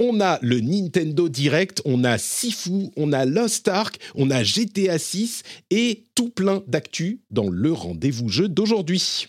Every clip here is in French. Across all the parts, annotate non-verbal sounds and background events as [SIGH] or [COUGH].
On a le Nintendo Direct, on a Sifu, on a Lost Ark, on a GTA 6 et tout plein d'actu dans le rendez-vous jeu d'aujourd'hui.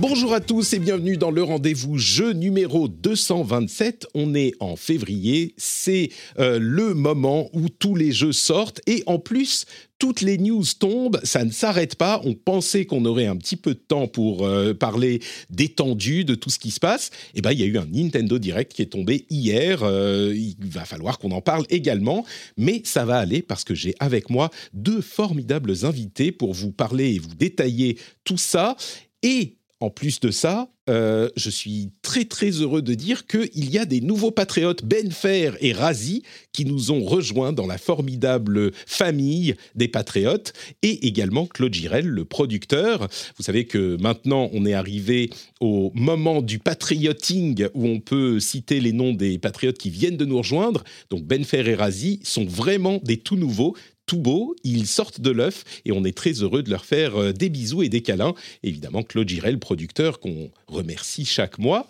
Bonjour à tous et bienvenue dans le rendez-vous jeu numéro 227. On est en février, c'est euh, le moment où tous les jeux sortent et en plus toutes les news tombent, ça ne s'arrête pas. On pensait qu'on aurait un petit peu de temps pour euh, parler d'étendue de tout ce qui se passe. Et ben, il y a eu un Nintendo Direct qui est tombé hier. Euh, il va falloir qu'on en parle également, mais ça va aller parce que j'ai avec moi deux formidables invités pour vous parler et vous détailler tout ça. Et en plus de ça, euh, je suis très très heureux de dire qu'il y a des nouveaux patriotes, Ben Fer et Razi, qui nous ont rejoints dans la formidable famille des patriotes, et également Claude Girel, le producteur. Vous savez que maintenant on est arrivé au moment du patrioting où on peut citer les noms des patriotes qui viennent de nous rejoindre. Donc Ben Fer et Razi sont vraiment des tout nouveaux, tout beau, ils sortent de l'œuf et on est très heureux de leur faire euh, des bisous et des câlins. Évidemment, Claude Girel, producteur qu'on remercie chaque mois.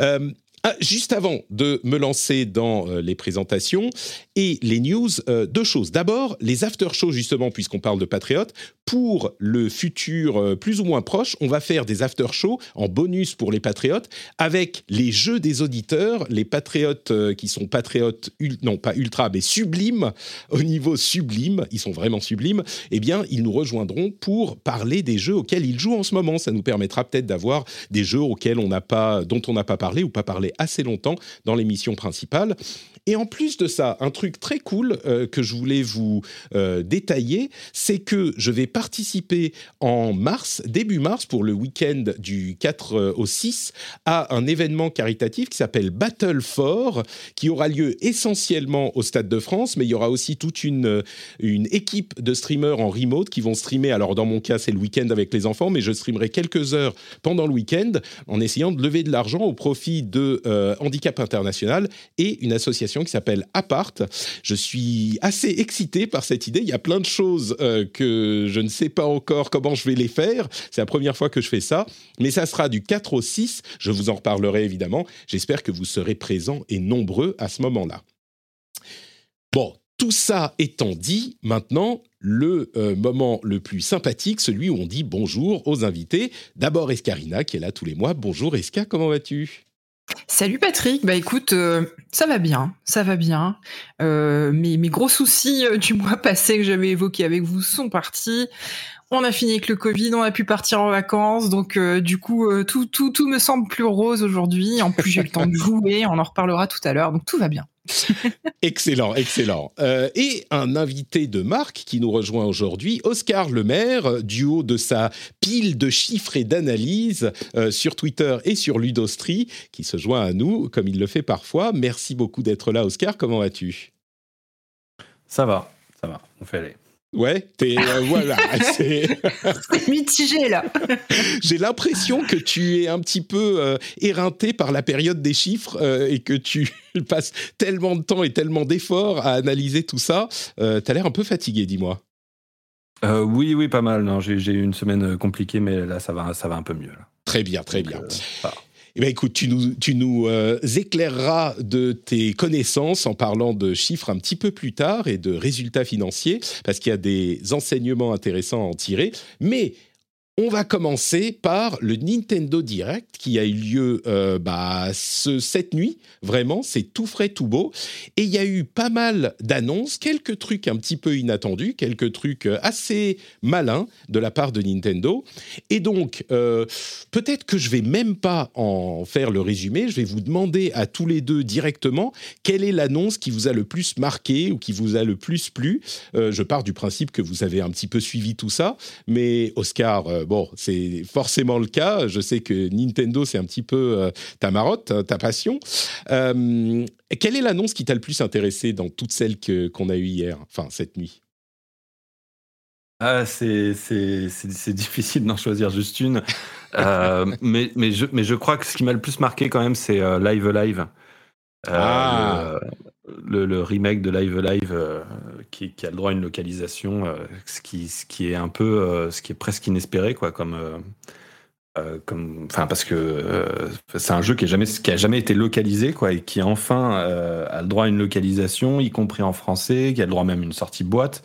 Euh, ah, juste avant de me lancer dans euh, les présentations et les news, euh, deux choses. D'abord, les after-shows, justement, puisqu'on parle de Patriotes, pour le futur euh, plus ou moins proche, on va faire des after-shows en bonus pour les Patriotes avec les jeux des auditeurs, les Patriotes qui sont Patriotes, non pas ultra, mais sublimes, [LAUGHS] au niveau sublime, ils sont vraiment sublimes, eh bien, ils nous rejoindront pour parler des jeux auxquels ils jouent en ce moment. Ça nous permettra peut-être d'avoir des jeux auxquels on pas, dont on n'a pas parlé ou pas parlé assez longtemps dans l'émission principale. Et en plus de ça, un truc très cool euh, que je voulais vous euh, détailler, c'est que je vais participer en mars, début mars, pour le week-end du 4 euh, au 6, à un événement caritatif qui s'appelle Battle for, qui aura lieu essentiellement au Stade de France, mais il y aura aussi toute une, une équipe de streamers en remote qui vont streamer. Alors dans mon cas, c'est le week-end avec les enfants, mais je streamerai quelques heures pendant le week-end en essayant de lever de l'argent au profit de Handicap International et une association qui s'appelle Apart. Je suis assez excité par cette idée. Il y a plein de choses euh, que je ne sais pas encore comment je vais les faire. C'est la première fois que je fais ça, mais ça sera du 4 au 6. Je vous en reparlerai évidemment. J'espère que vous serez présents et nombreux à ce moment-là. Bon, tout ça étant dit, maintenant, le euh, moment le plus sympathique, celui où on dit bonjour aux invités. D'abord Escarina, qui est là tous les mois. Bonjour Esca, comment vas-tu? Salut Patrick, bah écoute, euh, ça va bien, ça va bien. Euh, mes, mes, gros soucis euh, du mois passé que j'avais évoqués avec vous sont partis. On a fini avec le Covid, on a pu partir en vacances, donc du coup tout, tout, tout me semble plus rose aujourd'hui. En plus j'ai le temps de [LAUGHS] jouer, on en reparlera tout à l'heure, donc tout va bien. [LAUGHS] excellent, excellent. Euh, et un invité de marque qui nous rejoint aujourd'hui, Oscar Lemaire, du haut de sa pile de chiffres et d'analyses euh, sur Twitter et sur Ludostri, qui se joint à nous comme il le fait parfois. Merci beaucoup d'être là, Oscar. Comment vas-tu? Ça va, ça va. On fait aller. Ouais, t'es euh, [LAUGHS] voilà, c'est mitigé là. [LAUGHS] J'ai l'impression que tu es un petit peu euh, éreinté par la période des chiffres euh, et que tu [LAUGHS] passes tellement de temps et tellement d'efforts à analyser tout ça. T'as l'air un peu fatigué, dis-moi. oui, oui, pas mal. Non, j'ai eu une semaine compliquée, mais là, ça va, ça va un peu mieux. Très bien, très bien. Eh bien, écoute, tu nous, euh, éclaireras de tes connaissances en parlant de chiffres un petit peu plus tard et de résultats financiers, parce qu'il y a des enseignements intéressants à en tirer. Mais On va commencer par le Nintendo Direct qui a eu lieu euh, bah, ce, cette nuit. Vraiment, c'est tout frais, tout beau. Et il y a eu pas mal d'annonces, quelques trucs un petit peu inattendus, quelques trucs euh, assez malins de la part de Nintendo. Et donc, euh, peut-être que je vais même pas en faire le résumé. Je vais vous demander à tous les deux directement quelle est l'annonce qui vous a le plus marqué ou qui vous a le plus plu. je pars du principe que vous avez un petit peu suivi tout ça, mais Oscar bon, c'est forcément le cas. Je sais que Nintendo, c'est un petit peu euh, ta marotte, hein, ta passion. Euh, quelle est l'annonce qui t'a le plus intéressé dans toutes celles qu'on a eues hier, enfin cette nuit? Ah, c'est difficile d'en choisir juste une. Euh, [LAUGHS] mais, mais, je, mais je crois que ce qui m'a le plus marqué quand même, c'est Live Live. ah le, remake de Live Live euh, qui, a le droit à une localisation, euh, ce, qui, est un peu, euh, ce qui est presque inespéré, quoi, comme, enfin, parce que c'est un jeu qui a jamais, a jamais été localisé, quoi, et qui enfin a le droit à une localisation, y compris en français, qui a le droit même à une sortie boîte,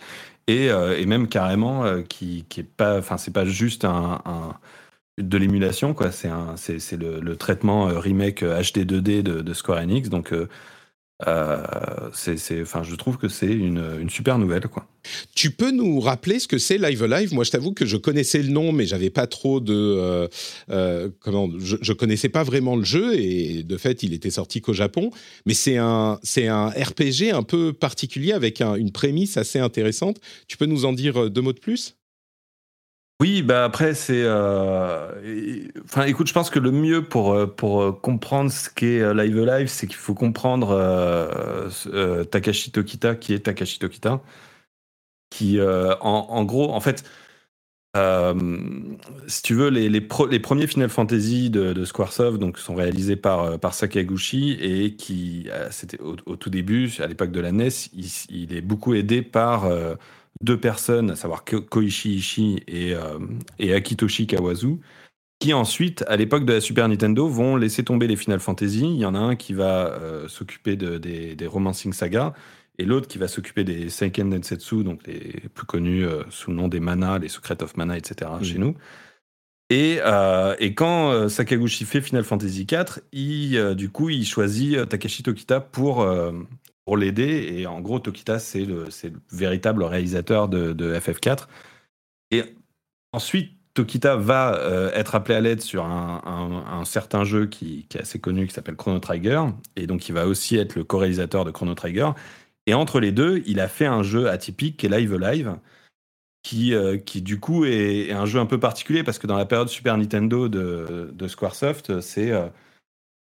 et, même carrément qui, qui est pas, enfin, c'est pas juste un, de l'émulation, quoi. C'est, le, traitement remake HD 2D de, de Square Enix, donc euh, c'est, enfin, je trouve que c'est une, super nouvelle, quoi. Tu peux nous rappeler ce que c'est Live Live Moi, je t'avoue que je connaissais le nom, mais j'avais pas trop de euh, euh, comment. Je, je, connaissais pas vraiment le jeu et de fait, il était sorti qu'au Japon. Mais c'est un c'est un RPG un peu particulier avec une prémisse assez intéressante. Tu peux nous en dire deux mots de plus? Oui, bah après c'est, euh, enfin écoute, je pense que le mieux pour euh, pour euh, comprendre ce qu'est Live Live, c'est qu'il faut comprendre Takashi Tokita, qui est Takashi Tokita, qui en, gros, en fait, si tu veux, les, les, premiers Final Fantasy de, Squaresoft donc sont réalisés par par Sakaguchi et qui c'était au, tout début, à l'époque de la NES, il est beaucoup aidé par deux personnes, à savoir Koichi Ishii et, euh, et Akitoshi Kawazu, qui ensuite, à l'époque de la Super Nintendo, vont laisser tomber les Final Fantasy. Il y en a un qui va euh, s'occuper de, des, des Romancing Saga, et l'autre qui va s'occuper des Seiken Densetsu, donc les plus connus euh, sous le nom des Mana, les Secrets of Mana, etc. chez nous. Et, et, quand Sakaguchi fait Final Fantasy IV, il, du coup, il choisit Takashi Tokita pour, pour l'aider. Et en gros, Tokita, c'est le, le, véritable réalisateur de, de, FF4. Et ensuite, Tokita va euh, être appelé à l'aide sur un, certain jeu qui, est assez connu, qui s'appelle Chrono Trigger. Et donc, il va aussi être le co-réalisateur de Chrono Trigger. Et entre les deux, il a fait un jeu atypique qui est Live Live, qui, euh, qui du coup est, est, un jeu un peu particulier parce que dans la période Super Nintendo de, de Squaresoft, c'est euh,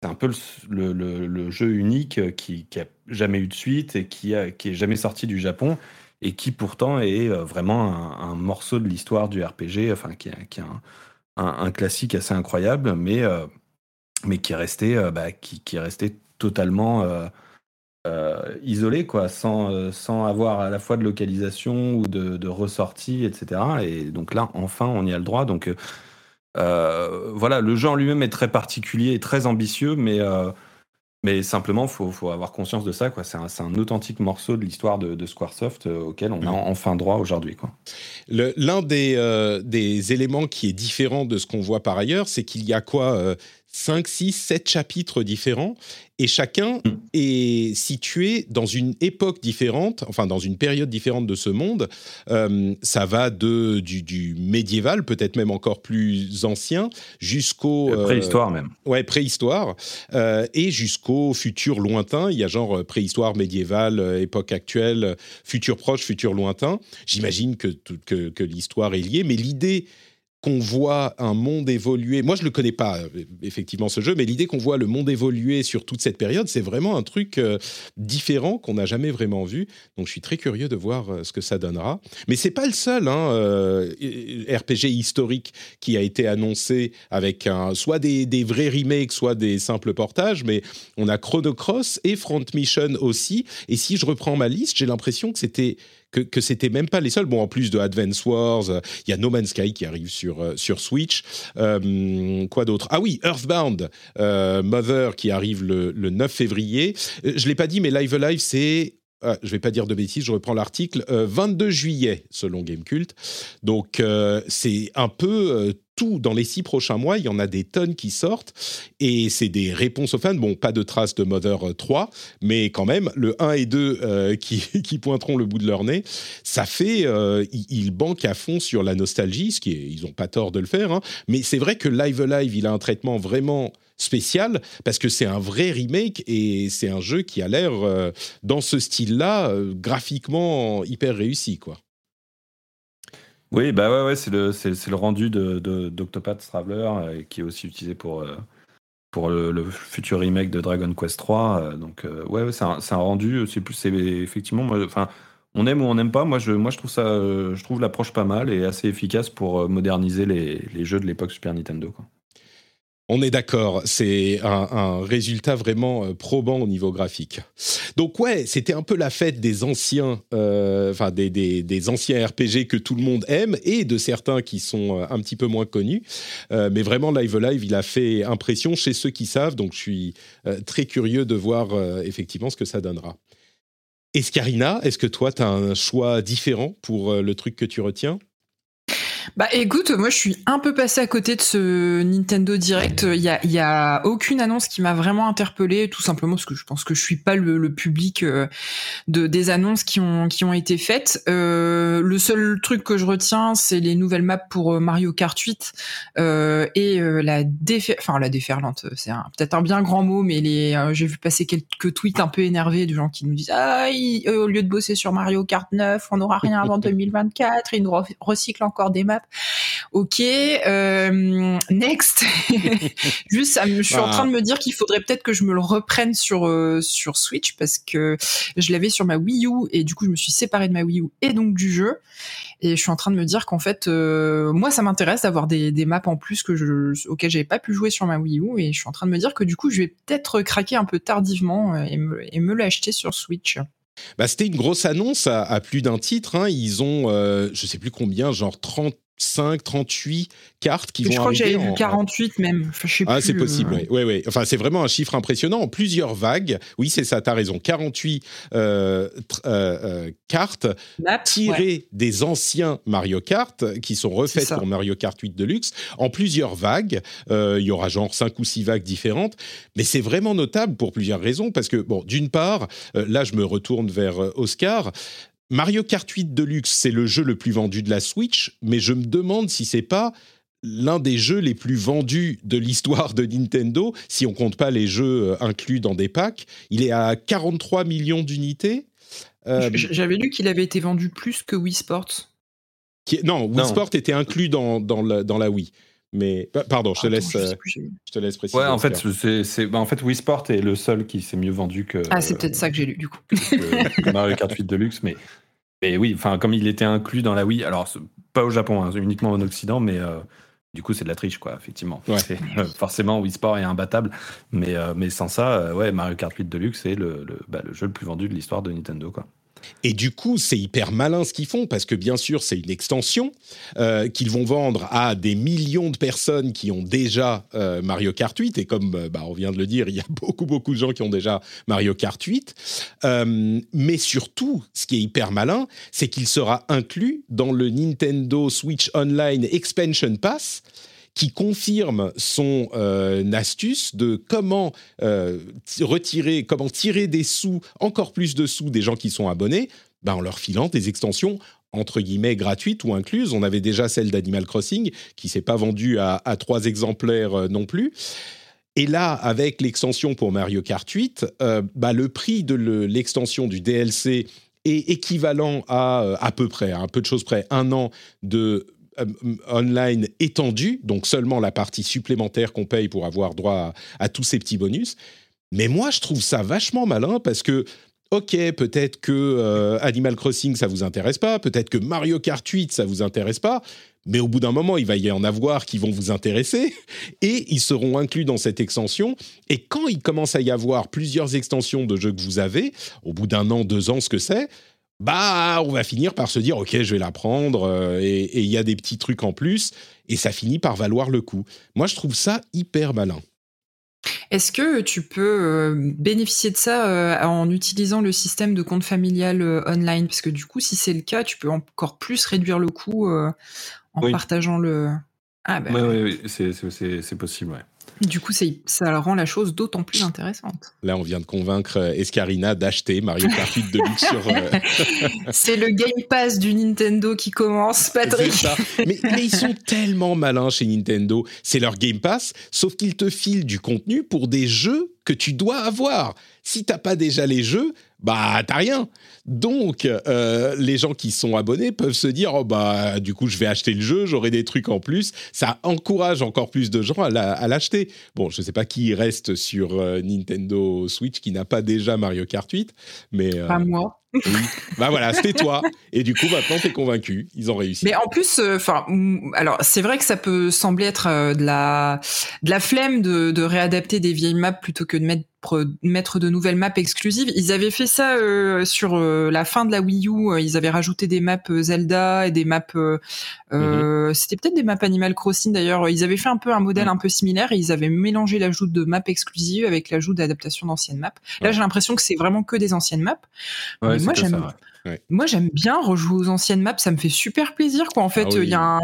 c'est un peu le, jeu unique euh, qui, qui, a jamais eu de suite et qui, a, est jamais sorti du Japon et qui pourtant est euh, vraiment un, morceau de l'histoire du RPG, enfin qui, est un, classique assez incroyable, mais, euh, mais qui est resté, bah, qui, est resté totalement isolé, sans avoir à la fois de localisation ou de, de ressortie, etc. Et donc là, enfin, on y a le droit. Donc euh, voilà, le jeu en lui-même est très particulier et très ambitieux, mais, euh, mais simplement, il faut, faut, avoir conscience de ça. C'est un, un, authentique morceau de l'histoire de, de, Squaresoft euh, auquel on a mm. enfin droit aujourd'hui. L'un des, des éléments qui est différent de ce qu'on voit par ailleurs, c'est qu'il y a quoi 5, 6, 7 chapitres différents et chacun mm. est situé dans une époque différente, enfin dans une période différente de ce monde. Euh, ça va de, du, médiéval, peut-être même encore plus ancien, jusqu'au... Euh, préhistoire même. Ouais, préhistoire, euh, et jusqu'au futur lointain. Il y a genre préhistoire, médiéval, époque actuelle, futur proche, futur lointain. J'imagine que, que, que l'histoire est liée, mais l'idée qu'on voit un monde évoluer. Moi, je le connais pas euh, effectivement ce jeu, mais l'idée qu'on voit le monde évoluer sur toute cette période, c'est vraiment un truc euh, différent qu'on n'a jamais vraiment vu. Donc, je suis très curieux de voir euh, ce que ça donnera. Mais c'est pas le seul hein, RPG historique qui a été annoncé avec soit des, des, vrais remakes, soit des simples portages. Mais on a Chrono Cross et Front Mission aussi. Et si je reprends ma liste, j'ai l'impression que c'était que, que c'était même pas les seuls. Bon, en plus de Advance Wars, il y a No Man's Sky qui arrive sur, euh, sur Switch. Euh, quoi d'autre? Ah oui, Earthbound euh, Mother qui arrive le, le 9 février. je l'ai pas dit, mais Live Live, c'est ah, je vais pas dire de bêtises, je reprends l'article, 22 juillet selon Gamecult. Donc c'est un peu tout dans les six prochains mois, il y en a des tonnes qui sortent et c'est des réponses aux fans. Bon, pas de traces de Mother 3, mais quand même, le 1 et 2 euh, [LAUGHS] qui, pointeront le bout de leur nez, ça fait. Euh, ils, banquent à fond sur la nostalgie, ce qui est, ils n'ont pas tort de le faire, hein. mais c'est vrai que Live Alive, il a un traitement vraiment spécial parce que c'est un vrai remake et c'est un jeu qui a l'air euh, dans ce style-là graphiquement hyper réussi quoi. Oui, bah ouais, c'est le, c'est, le rendu de, d'Octopath Traveler euh, qui est aussi utilisé pour, euh, pour le, futur remake de Dragon Quest 3. Euh, donc, ouais, c'est, un, un rendu. C'est plus, c'est effectivement, enfin, on aime ou on n'aime pas. Moi, je, moi, je trouve ça, je trouve l'approche pas mal et assez efficace pour moderniser les, les jeux de l'époque Super Nintendo. Quoi. On est d'accord, c'est un, résultat vraiment euh, probant au niveau graphique. Donc ouais, c'était un peu la fête des anciens, euh, enfin des, anciens RPG que tout le monde aime et de certains qui sont euh, un petit peu moins connus. mais vraiment, Live Live, il a fait impression chez ceux qui savent. Donc je suis très curieux de voir effectivement ce que ça donnera. Escarina, est-ce que toi, tu as un choix différent pour le truc que tu retiens? Bah écoute, moi je suis un peu passé à côté de ce Nintendo Direct. Il y a, y a aucune annonce qui m'a vraiment interpellée, tout simplement parce que je pense que je suis pas le, public euh, de des annonces qui ont qui ont été faites. Euh, le seul truc que je retiens, c'est les nouvelles maps pour euh, Mario Kart 8 euh, et euh, la défer, enfin la déferlante, c'est peut-être un bien grand mot, mais les j'ai vu passer quelques tweets un peu énervés de gens qui nous disent ah au lieu de bosser sur Mario Kart 9, on n'aura rien avant [LAUGHS] 2024, ils nous recyclent encore des maps Ok, euh, next. [LAUGHS] Juste, je suis en train de me dire qu'il faudrait peut-être que je me le reprenne sur euh, sur Switch parce que je l'avais sur ma Wii U et du coup je me suis séparée de ma Wii U et donc du jeu. Et je suis en train de me dire qu'en fait, euh, moi, ça m'intéresse d'avoir des, des, maps en plus que je, auxquelles j'avais pas pu jouer sur ma Wii U. Et je suis en train de me dire que du coup, je vais peut-être craquer un peu tardivement et me, et me l'acheter sur Switch. Bah, c'était une grosse annonce à, plus d'un titre. Hein. Ils ont, euh, je sais plus combien, genre 30 5, 38 cartes qui vont Je crois que j'avais vu 48 même. ah, c'est possible, oui. Ouais, ouais. Enfin, c'est vraiment un chiffre impressionnant. En plusieurs vagues, oui, c'est ça, tu as raison. 48 euh, euh, euh, cartes tirées des anciens Mario Kart qui sont refaites pour Mario Kart 8 Deluxe en plusieurs vagues. Il y aura genre 5 ou 6 vagues différentes. Mais c'est vraiment notable pour plusieurs raisons. Parce que, bon, d'une part, là, je me retourne vers Oscar. Mario Kart 8 Deluxe, c'est le jeu le plus vendu de la Switch, mais je me demande si c'est pas l'un des jeux les plus vendus de l'histoire de Nintendo, si on compte pas les jeux euh, inclus dans des packs. Il est à 43 millions d'unités. Euh, j'avais lu qu'il avait été vendu plus que Wii Sports. non, Wii Sports était inclus dans, dans, la, Wii. Mais pardon, je te laisse, euh, je, te laisse préciser. Ouais, en fait, c'est, bah, en fait, Wii Sport est le seul qui s'est mieux vendu que. Ah, c'est peut-être ça que j'ai lu du coup. Mario Kart 8 Deluxe, mais mais oui, enfin, comme il était inclus dans la Wii, alors pas au Japon, hein, uniquement en Occident, mais euh, du coup, c'est de la triche, quoi, effectivement. Euh, forcément, Wii Sport est imbattable, mais, euh, mais sans ça, ouais, Mario Kart 8 Deluxe est le, le, bah, le jeu le plus vendu de l'histoire de Nintendo, quoi. Et du coup, c'est hyper malin ce qu'ils font parce que bien sûr, c'est une extension euh, qu'ils vont vendre à des millions de personnes qui ont déjà euh, Mario Kart 8. Et comme euh, bah, on vient de le dire, il y a [LAUGHS] beaucoup, beaucoup de gens qui ont déjà Mario Kart 8. mais surtout, ce qui est hyper malin, c'est qu'il sera inclus dans le Nintendo Switch Online Expansion Pass qui confirme son euh, astuce de comment euh, retirer, comment tirer des sous, encore plus de sous des gens qui sont abonnés, ben, en leur filant des extensions entre guillemets gratuites ou incluses. On avait déjà celle d'Animal Crossing qui s'est pas vendue à, trois exemplaires euh, non plus. Et là, avec l'extension pour Mario Kart 8, bah, le prix de l'extension du DLC est équivalent à à peu près, à un peu de choses près, un an de euh, online étendu, donc seulement la partie supplémentaire qu'on paye pour avoir droit à, tous ces petits bonus. Mais moi, je trouve ça vachement malin parce que ok, peut-être que euh, Animal Crossing, ça vous intéresse pas, peut-être que Mario Kart 8, ça vous intéresse pas, mais au bout d'un moment, il va y en avoir qui vont vous intéresser [LAUGHS] et ils seront inclus dans cette extension. Et quand il commence à y avoir plusieurs extensions de jeux que vous avez, au bout d'un an, deux ans, ce que c'est, bah, on va finir par se dire, ok, je vais la prendre, euh, et il y a des petits trucs en plus, et ça finit par valoir le coup. Moi, je trouve ça hyper malin. Est-ce que tu peux bénéficier de ça en utilisant le système de compte familial online? Parce que du coup, si c'est le cas, tu peux encore plus réduire le coût en partageant le. Ah, bah, oui, oui, c'est possible, ouais. Du coup, ça rend la chose d'autant plus intéressante. Là, on vient de convaincre euh, Escarina d'acheter Mario Kart 8 Deluxe [LAUGHS] sur. Euh, [LAUGHS] c'est le Game Pass du Nintendo qui commence, Patrick. Mais, mais, ils sont tellement malins chez Nintendo. C'est leur Game Pass, sauf qu'ils te filent du contenu pour des jeux que tu dois avoir. Si t'as pas déjà les jeux, bah t'as rien. Donc euh, les gens qui sont abonnés peuvent se dire oh bah du coup je vais acheter le jeu, j'aurai des trucs en plus. Ça encourage encore plus de gens à l'acheter. Bon, je sais pas qui reste sur euh, Nintendo Switch qui n'a pas déjà Mario Kart 8, mais euh, pas moi. Oui. bah voilà, c'était toi. Et du coup, maintenant, t'es convaincu. Ils ont réussi. Mais en plus, enfin, alors c'est vrai que ça peut sembler être de la de la flemme de, de réadapter des vieilles maps plutôt que de mettre mettre de nouvelles maps exclusives. Ils avaient fait ça euh, sur euh, la fin de la Wii U. Euh, ils avaient rajouté des maps Zelda et des maps. Mhm. C'était peut-être des maps Animal Crossing d'ailleurs. Ils avaient fait un peu un modèle un peu similaire et ils avaient mélangé l'ajout de maps exclusives avec l'ajout d'adaptation d'anciennes maps. Là, j'ai l'impression que c'est vraiment que des anciennes maps. moi, j'aime. Moi, j'aime bien rejouer aux anciennes maps. Ça me fait super plaisir. Quoi. En fait, ah il y a un.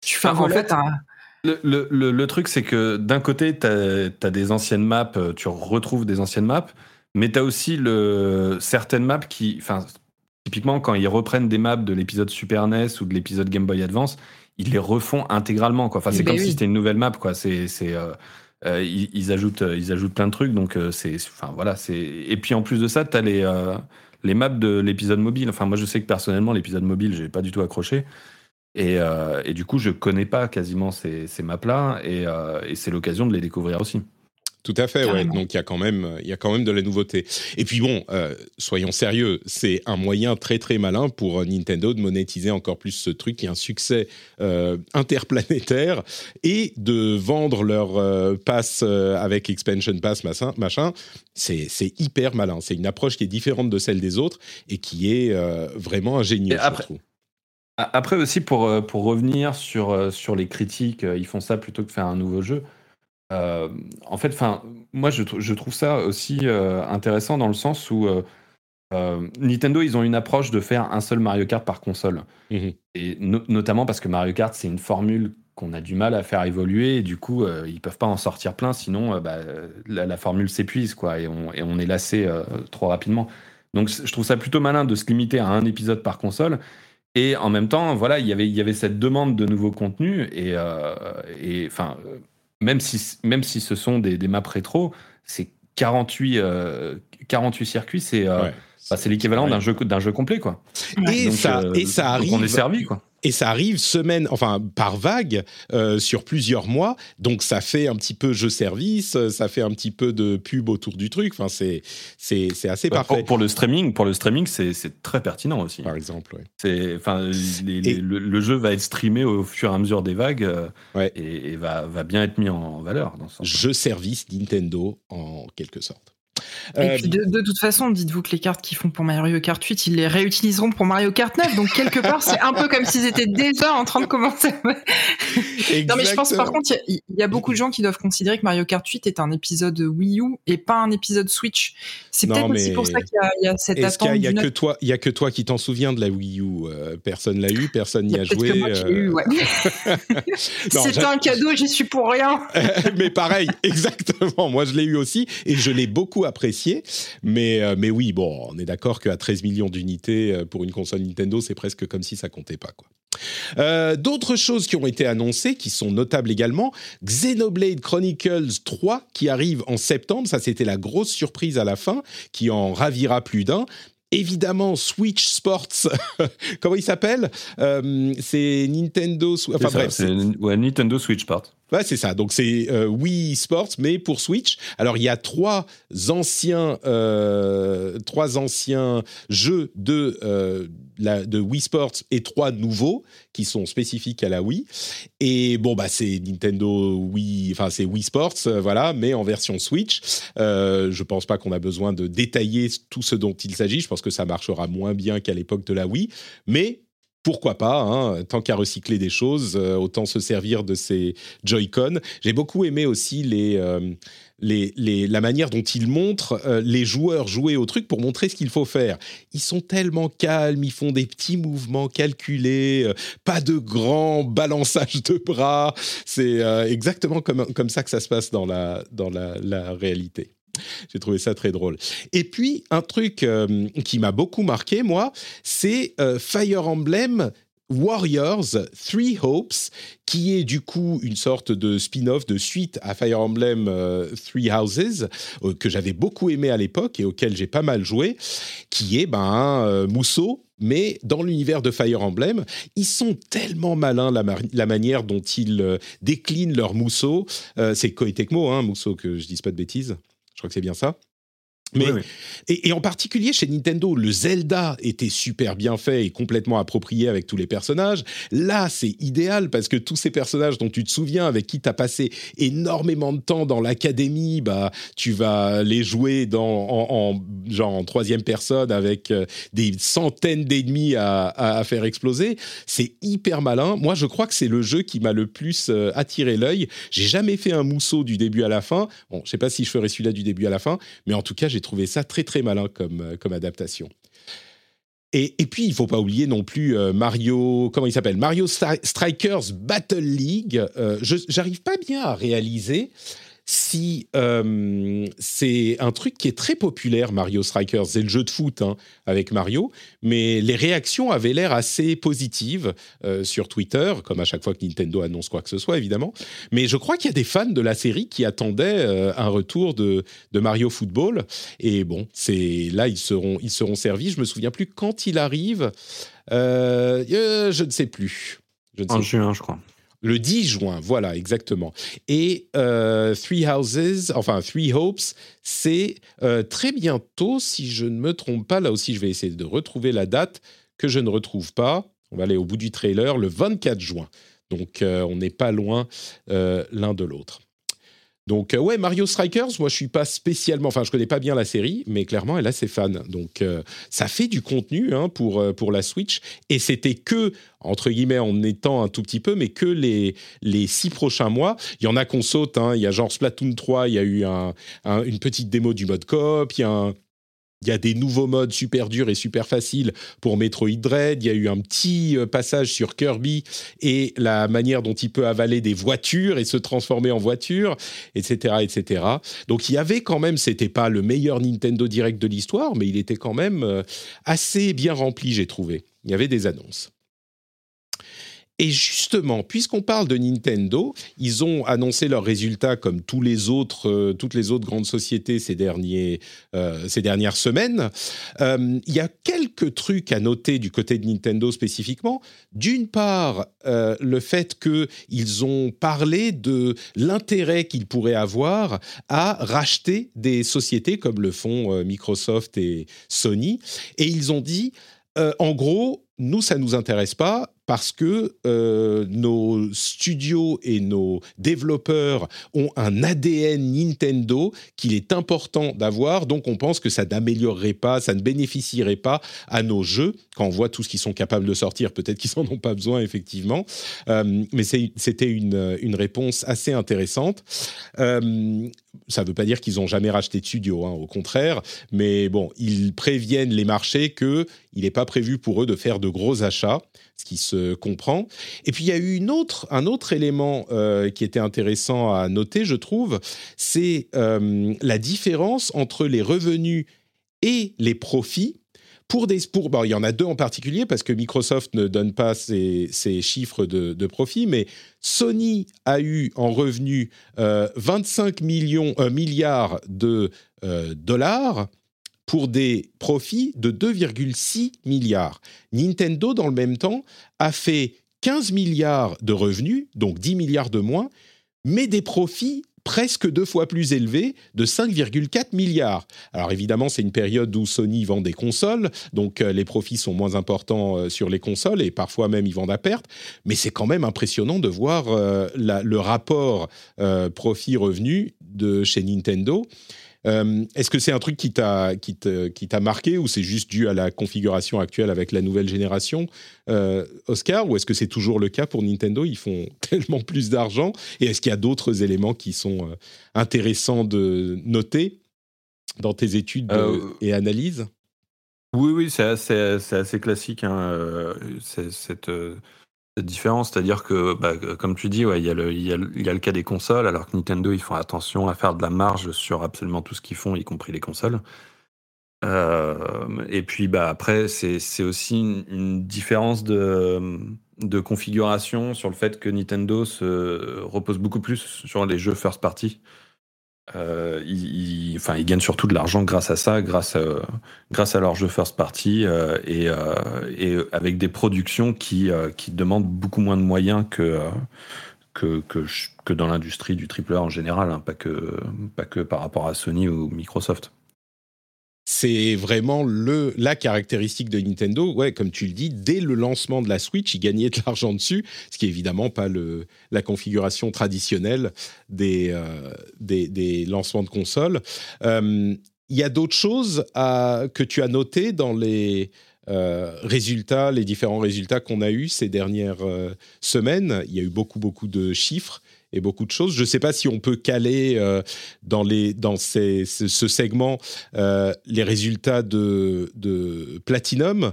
Tu fais en fait, un le, le, le, truc, c'est que d'un côté, tu as, des anciennes maps, euh, tu retrouves des anciennes maps, mais tu as aussi le, certaines maps qui. Enfin, typiquement, quand ils reprennent des maps de l'épisode Super NES ou de l'épisode Game Boy Advance, ils les refont intégralement. Quoi. Enfin, c'est eh ben comme si c'était une nouvelle map. Quoi. C'est, c'est, euh, euh, ils, ajoutent, ils ajoutent plein de trucs. Donc, c'est, enfin, voilà, c'est... Et puis en plus de ça, tu as les, les maps de l'épisode mobile. Enfin, moi, je sais que personnellement, l'épisode mobile, j'ai pas du tout accroché. Euh, et, du coup, je connais pas quasiment ces, maps-là, euh, et, c'est l'occasion de les découvrir aussi. Tout à fait, ouais. Donc il y a quand même, il y a quand même de la nouveauté. Et puis bon, euh, soyons sérieux, c'est un moyen très très malin pour Nintendo de monétiser encore plus ce truc qui est un succès interplanétaire et de vendre leur pass avec expansion pass machin. machin. C'est hyper malin. C'est une approche qui est différente de celle des autres et qui est vraiment ingénieuse. je trouve. Après aussi, pour, euh, pour revenir sur, euh, sur les critiques, euh, ils font ça plutôt que faire un nouveau jeu. en fait, enfin, moi, je, je, trouve ça aussi intéressant dans le sens où Nintendo, ils ont une approche de faire un seul Mario Kart par console. Mmh et notamment parce que Mario Kart, c'est une formule qu'on a du mal à faire évoluer et du coup, ils peuvent pas en sortir plein, sinon bah, la, formule s'épuise quoi, et on, et on est lassé trop rapidement. Donc, je trouve ça plutôt malin de se limiter à un épisode par console. Et en même temps, voilà, il y avait, il y avait cette demande de nouveaux contenus. Et, euh, et enfin, même si, même si ce sont des, des maps rétro, c'est 48, 48 euh, circuits, c'est euh, bah, c'est l'équivalent d'un jeu, d'un jeu complet, quoi. Et, ça, et ça arrive. on est servi, quoi et ça arrive semaine, enfin par vague, euh, sur plusieurs mois. Donc ça fait un petit peu jeu service, ça fait un petit peu de pub autour du truc. Enfin c'est c'est c'est assez parfait. Pour, le streaming, pour le streaming, c'est très pertinent aussi. Par exemple. C'est enfin le, jeu va être streamé au fur et à mesure des vagues euh, et, va va bien être mis en valeur dans ce Jeu service Nintendo en quelque sorte. Et euh, puis de, toute façon, dites-vous que les cartes qu'ils font pour Mario Kart 8, ils les réutiliseront pour Mario Kart 9. Donc quelque part, c'est un peu comme s'ils étaient déjà en train de commencer. [LAUGHS] non mais je pense par contre, il y, a beaucoup de gens qui doivent considérer que Mario Kart 8 est un épisode Wii U et pas un épisode Switch. C'est peut-être aussi pour ça qu'il y, a cette attente. Il y a, que toi, il y a que toi qui t'en souviens de la Wii U. Euh, personne l'a eu, personne n'y a, joué. Euh... ouais. [LAUGHS] [LAUGHS] c'est un cadeau, j'y suis pour rien. mais pareil, exactement. Moi, je l'ai eu aussi et je l'ai beaucoup apprécié. Mais, euh, mais oui, bon, on est d'accord qu'à 13 millions d'unités euh, pour une console Nintendo, c'est presque comme si ça comptait pas, quoi. Euh, d'autres choses qui ont été annoncées, qui sont notables également, Xenoblade Chronicles 3 qui arrive en septembre, ça c'était la grosse surprise à la fin, qui en ravira plus d'un. Évidemment, Switch Sports, [LAUGHS] comment il s'appelle? C'est Nintendo. Enfin bref, ouais, Nintendo Switch Sports. Ouais, c'est ça. Donc c'est euh, Wii Sports, mais pour Switch. Alors il y a trois anciens, euh, trois anciens jeux de euh, de Wii Sports et trois nouveaux qui sont spécifiques à la Wii. Et bon bah c'est Nintendo Wii, enfin c'est Wii Sports, euh, voilà, mais en version Switch. Euh, je pense pas qu'on a besoin de détailler tout ce dont il s'agit. Je pense que ça marchera moins bien qu'à l'époque de la Wii, mais pourquoi pas hein, Tant qu'à recycler des choses, autant se servir de ces Joy-Con. J'ai beaucoup aimé aussi les la manière dont ils montrent euh, les joueurs jouer au truc pour montrer ce qu'il faut faire. Ils sont tellement calmes, ils font des petits mouvements calculés, euh, pas de grands balançages de bras. C'est euh, exactement comme, comme ça que ça se passe dans la, dans la, réalité. J'ai trouvé ça très drôle. Et puis, un truc qui m'a beaucoup marqué, moi, c'est Fire Emblem Warriors Three Hopes, qui est du coup une sorte de spin-off, de suite à Fire Emblem euh, Three Houses, euh, que j'avais beaucoup aimé à l'époque et auquel j'ai pas mal joué, qui est ben, euh, mousseau mais dans l'univers de Fire Emblem, ils sont tellement malins la, manière dont ils déclinent leur mousseau. c'est Koei Tecmo, hein, mousseau, que je dise pas de bêtises. Je crois que c'est bien ça. Mais, Et, en particulier chez Nintendo, le Zelda était super bien fait et complètement approprié avec tous les personnages. Là, c'est idéal parce que tous ces personnages dont tu te souviens, avec qui tu as passé énormément de temps dans l'académie, bah, tu vas les jouer dans, en, genre en troisième personne avec euh, des centaines d'ennemis à, faire exploser. C'est hyper malin. Moi, je crois que c'est le jeu qui m'a le plus euh, attiré l'œil. J'ai jamais fait un mousseau du début à la fin. Bon, je sais pas si je ferai celui-là du début à la fin, mais en tout cas, j'ai j'ai trouvé ça très très malin comme, euh, comme adaptation. Et, et, puis, il faut pas oublier non plus euh, Mario, comment il s'appelle? Mario Strikers Battle League. Euh, je J'arrive pas bien à réaliser si euh, c'est un truc qui est très populaire, Mario Strikers, c'est le jeu de foot hein, avec Mario, mais les réactions avaient l'air assez positives euh, sur Twitter, comme à chaque fois que Nintendo annonce quoi que ce soit, évidemment. Mais je crois qu'il y a des fans de la série qui attendaient euh, un retour de, Mario Football. Et bon, c'est là ils seront ils seront servis. Je me souviens plus quand il arrive. je ne sais plus. Je en juin, je crois. Le 10 juin, voilà, exactement. Et euh, Three Houses, enfin Three Hopes, c'est euh, très bientôt, si je ne me trompe pas. Là aussi, je vais essayer de retrouver la date que je ne retrouve pas. On va aller au bout du trailer, le 24 juin. Donc, euh, on n'est pas loin l'un de l'autre. Donc euh, ouais, Mario Strikers, moi je suis pas spécialement, enfin je connais pas bien la série, mais clairement elle a ses fans. Donc euh, ça fait du contenu hein, pour euh, pour la Switch et c'était que entre guillemets en étant un tout petit peu, mais que les les six prochains mois. Il y en a qu'on saute. Hein. Il y a genre Splatoon 3, il y a eu un, une petite démo du mode coop, il y a un il y a des nouveaux modes super durs et super faciles pour Metroid Dread. Il y a eu un petit euh, passage sur Kirby et la manière dont il peut avaler des voitures et se transformer en voiture, etc., etc. Donc il y avait quand même, c'était pas le meilleur Nintendo Direct de l'histoire, mais il était quand même euh, assez bien rempli, j'ai trouvé. Il y avait des annonces. Et justement, puisqu'on parle de Nintendo, ils ont annoncé leurs résultats comme tous les autres, euh, toutes les autres grandes sociétés ces, derniers, euh, ces dernières semaines. Euh, il y a quelques trucs à noter du côté de Nintendo spécifiquement. D'une part, le fait qu'ils ont parlé de l'intérêt qu'ils pourraient avoir à racheter des sociétés comme le font Microsoft et Sony. Et ils ont dit, en gros, nous, ça ne nous intéresse pas parce que euh, nos studios et nos développeurs ont un ADN Nintendo qu'il est important d'avoir. Donc on pense que ça n'améliorerait pas, ça ne bénéficierait pas à nos jeux. Quand on voit tout ce qu'ils sont capables de sortir, peut-être qu'ils n'en ont pas besoin, effectivement. Euh, mais c'était une, réponse assez intéressante. Euh, ça ne veut pas dire qu'ils n'ont jamais racheté de studio, hein, au contraire. Mais bon, ils préviennent les marchés qu'il n'est pas prévu pour eux de faire de gros achats ce qui se comprend. Et puis il y a eu un autre élément euh, qui était intéressant à noter, je trouve, c'est euh, la différence entre les revenus et les profits. Pour des, pour, bon, il y en a deux en particulier parce que Microsoft ne donne pas ses, chiffres de, de, profit, mais Sony a eu en revenus 25 euh, millions, milliards de dollars pour des profits de 2,6 milliards. Nintendo, dans le même temps, a fait 15 milliards de revenus, donc 10 milliards de moins, mais des profits presque deux fois plus élevés de 5,4 milliards. Alors évidemment, c'est une période où Sony vend des consoles, donc euh, les profits sont moins importants euh, sur les consoles et parfois même ils vendent à perte, mais c'est quand même impressionnant de voir euh, le rapport profit-revenu de chez Nintendo. Euh, est-ce que c'est un truc qui t'a qui t'a marqué ou c'est juste dû à la configuration actuelle avec la nouvelle génération, euh, Oscar, ou est-ce que c'est toujours le cas pour Nintendo? Ils font [LAUGHS] tellement plus d'argent. Et est-ce qu'il y a d'autres éléments qui sont intéressants de noter dans tes études et analyses? Oui, oui, c'est assez, assez, classique. Hein, cette différence, c'est-à-dire que, bah, comme tu dis, il y, a y a, le cas des consoles, alors que Nintendo, ils font attention à faire de la marge sur absolument tout ce qu'ils font, y compris les consoles. Euh, et puis bah, après, c'est aussi une, différence de, de, configuration sur le fait que Nintendo se repose beaucoup plus sur les jeux first party. Euh, ils, enfin, ils gagnent surtout de l'argent grâce à ça, grâce à, grâce à leur jeu first party euh, et, euh, et, avec des productions qui, qui demandent beaucoup moins de moyens que, que, que, que dans l'industrie du triple en général, hein, pas, que, pas que par rapport à Sony ou Microsoft c'est vraiment le, la caractéristique de Nintendo. Ouais, comme tu le dis, dès le lancement de la Switch, ils gagnaient de l'argent dessus, ce qui est évidemment pas le, la configuration traditionnelle des, euh, des, lancements de consoles. Euh, il y a d'autres choses que tu as notées dans les euh, résultats, les différents résultats qu'on a eus ces dernières semaines? Il y a eu beaucoup, beaucoup de chiffres et beaucoup de choses. Je ne sais pas si on peut caler euh, dans, les, dans ces, ce, segment euh, les résultats de, de, Platinum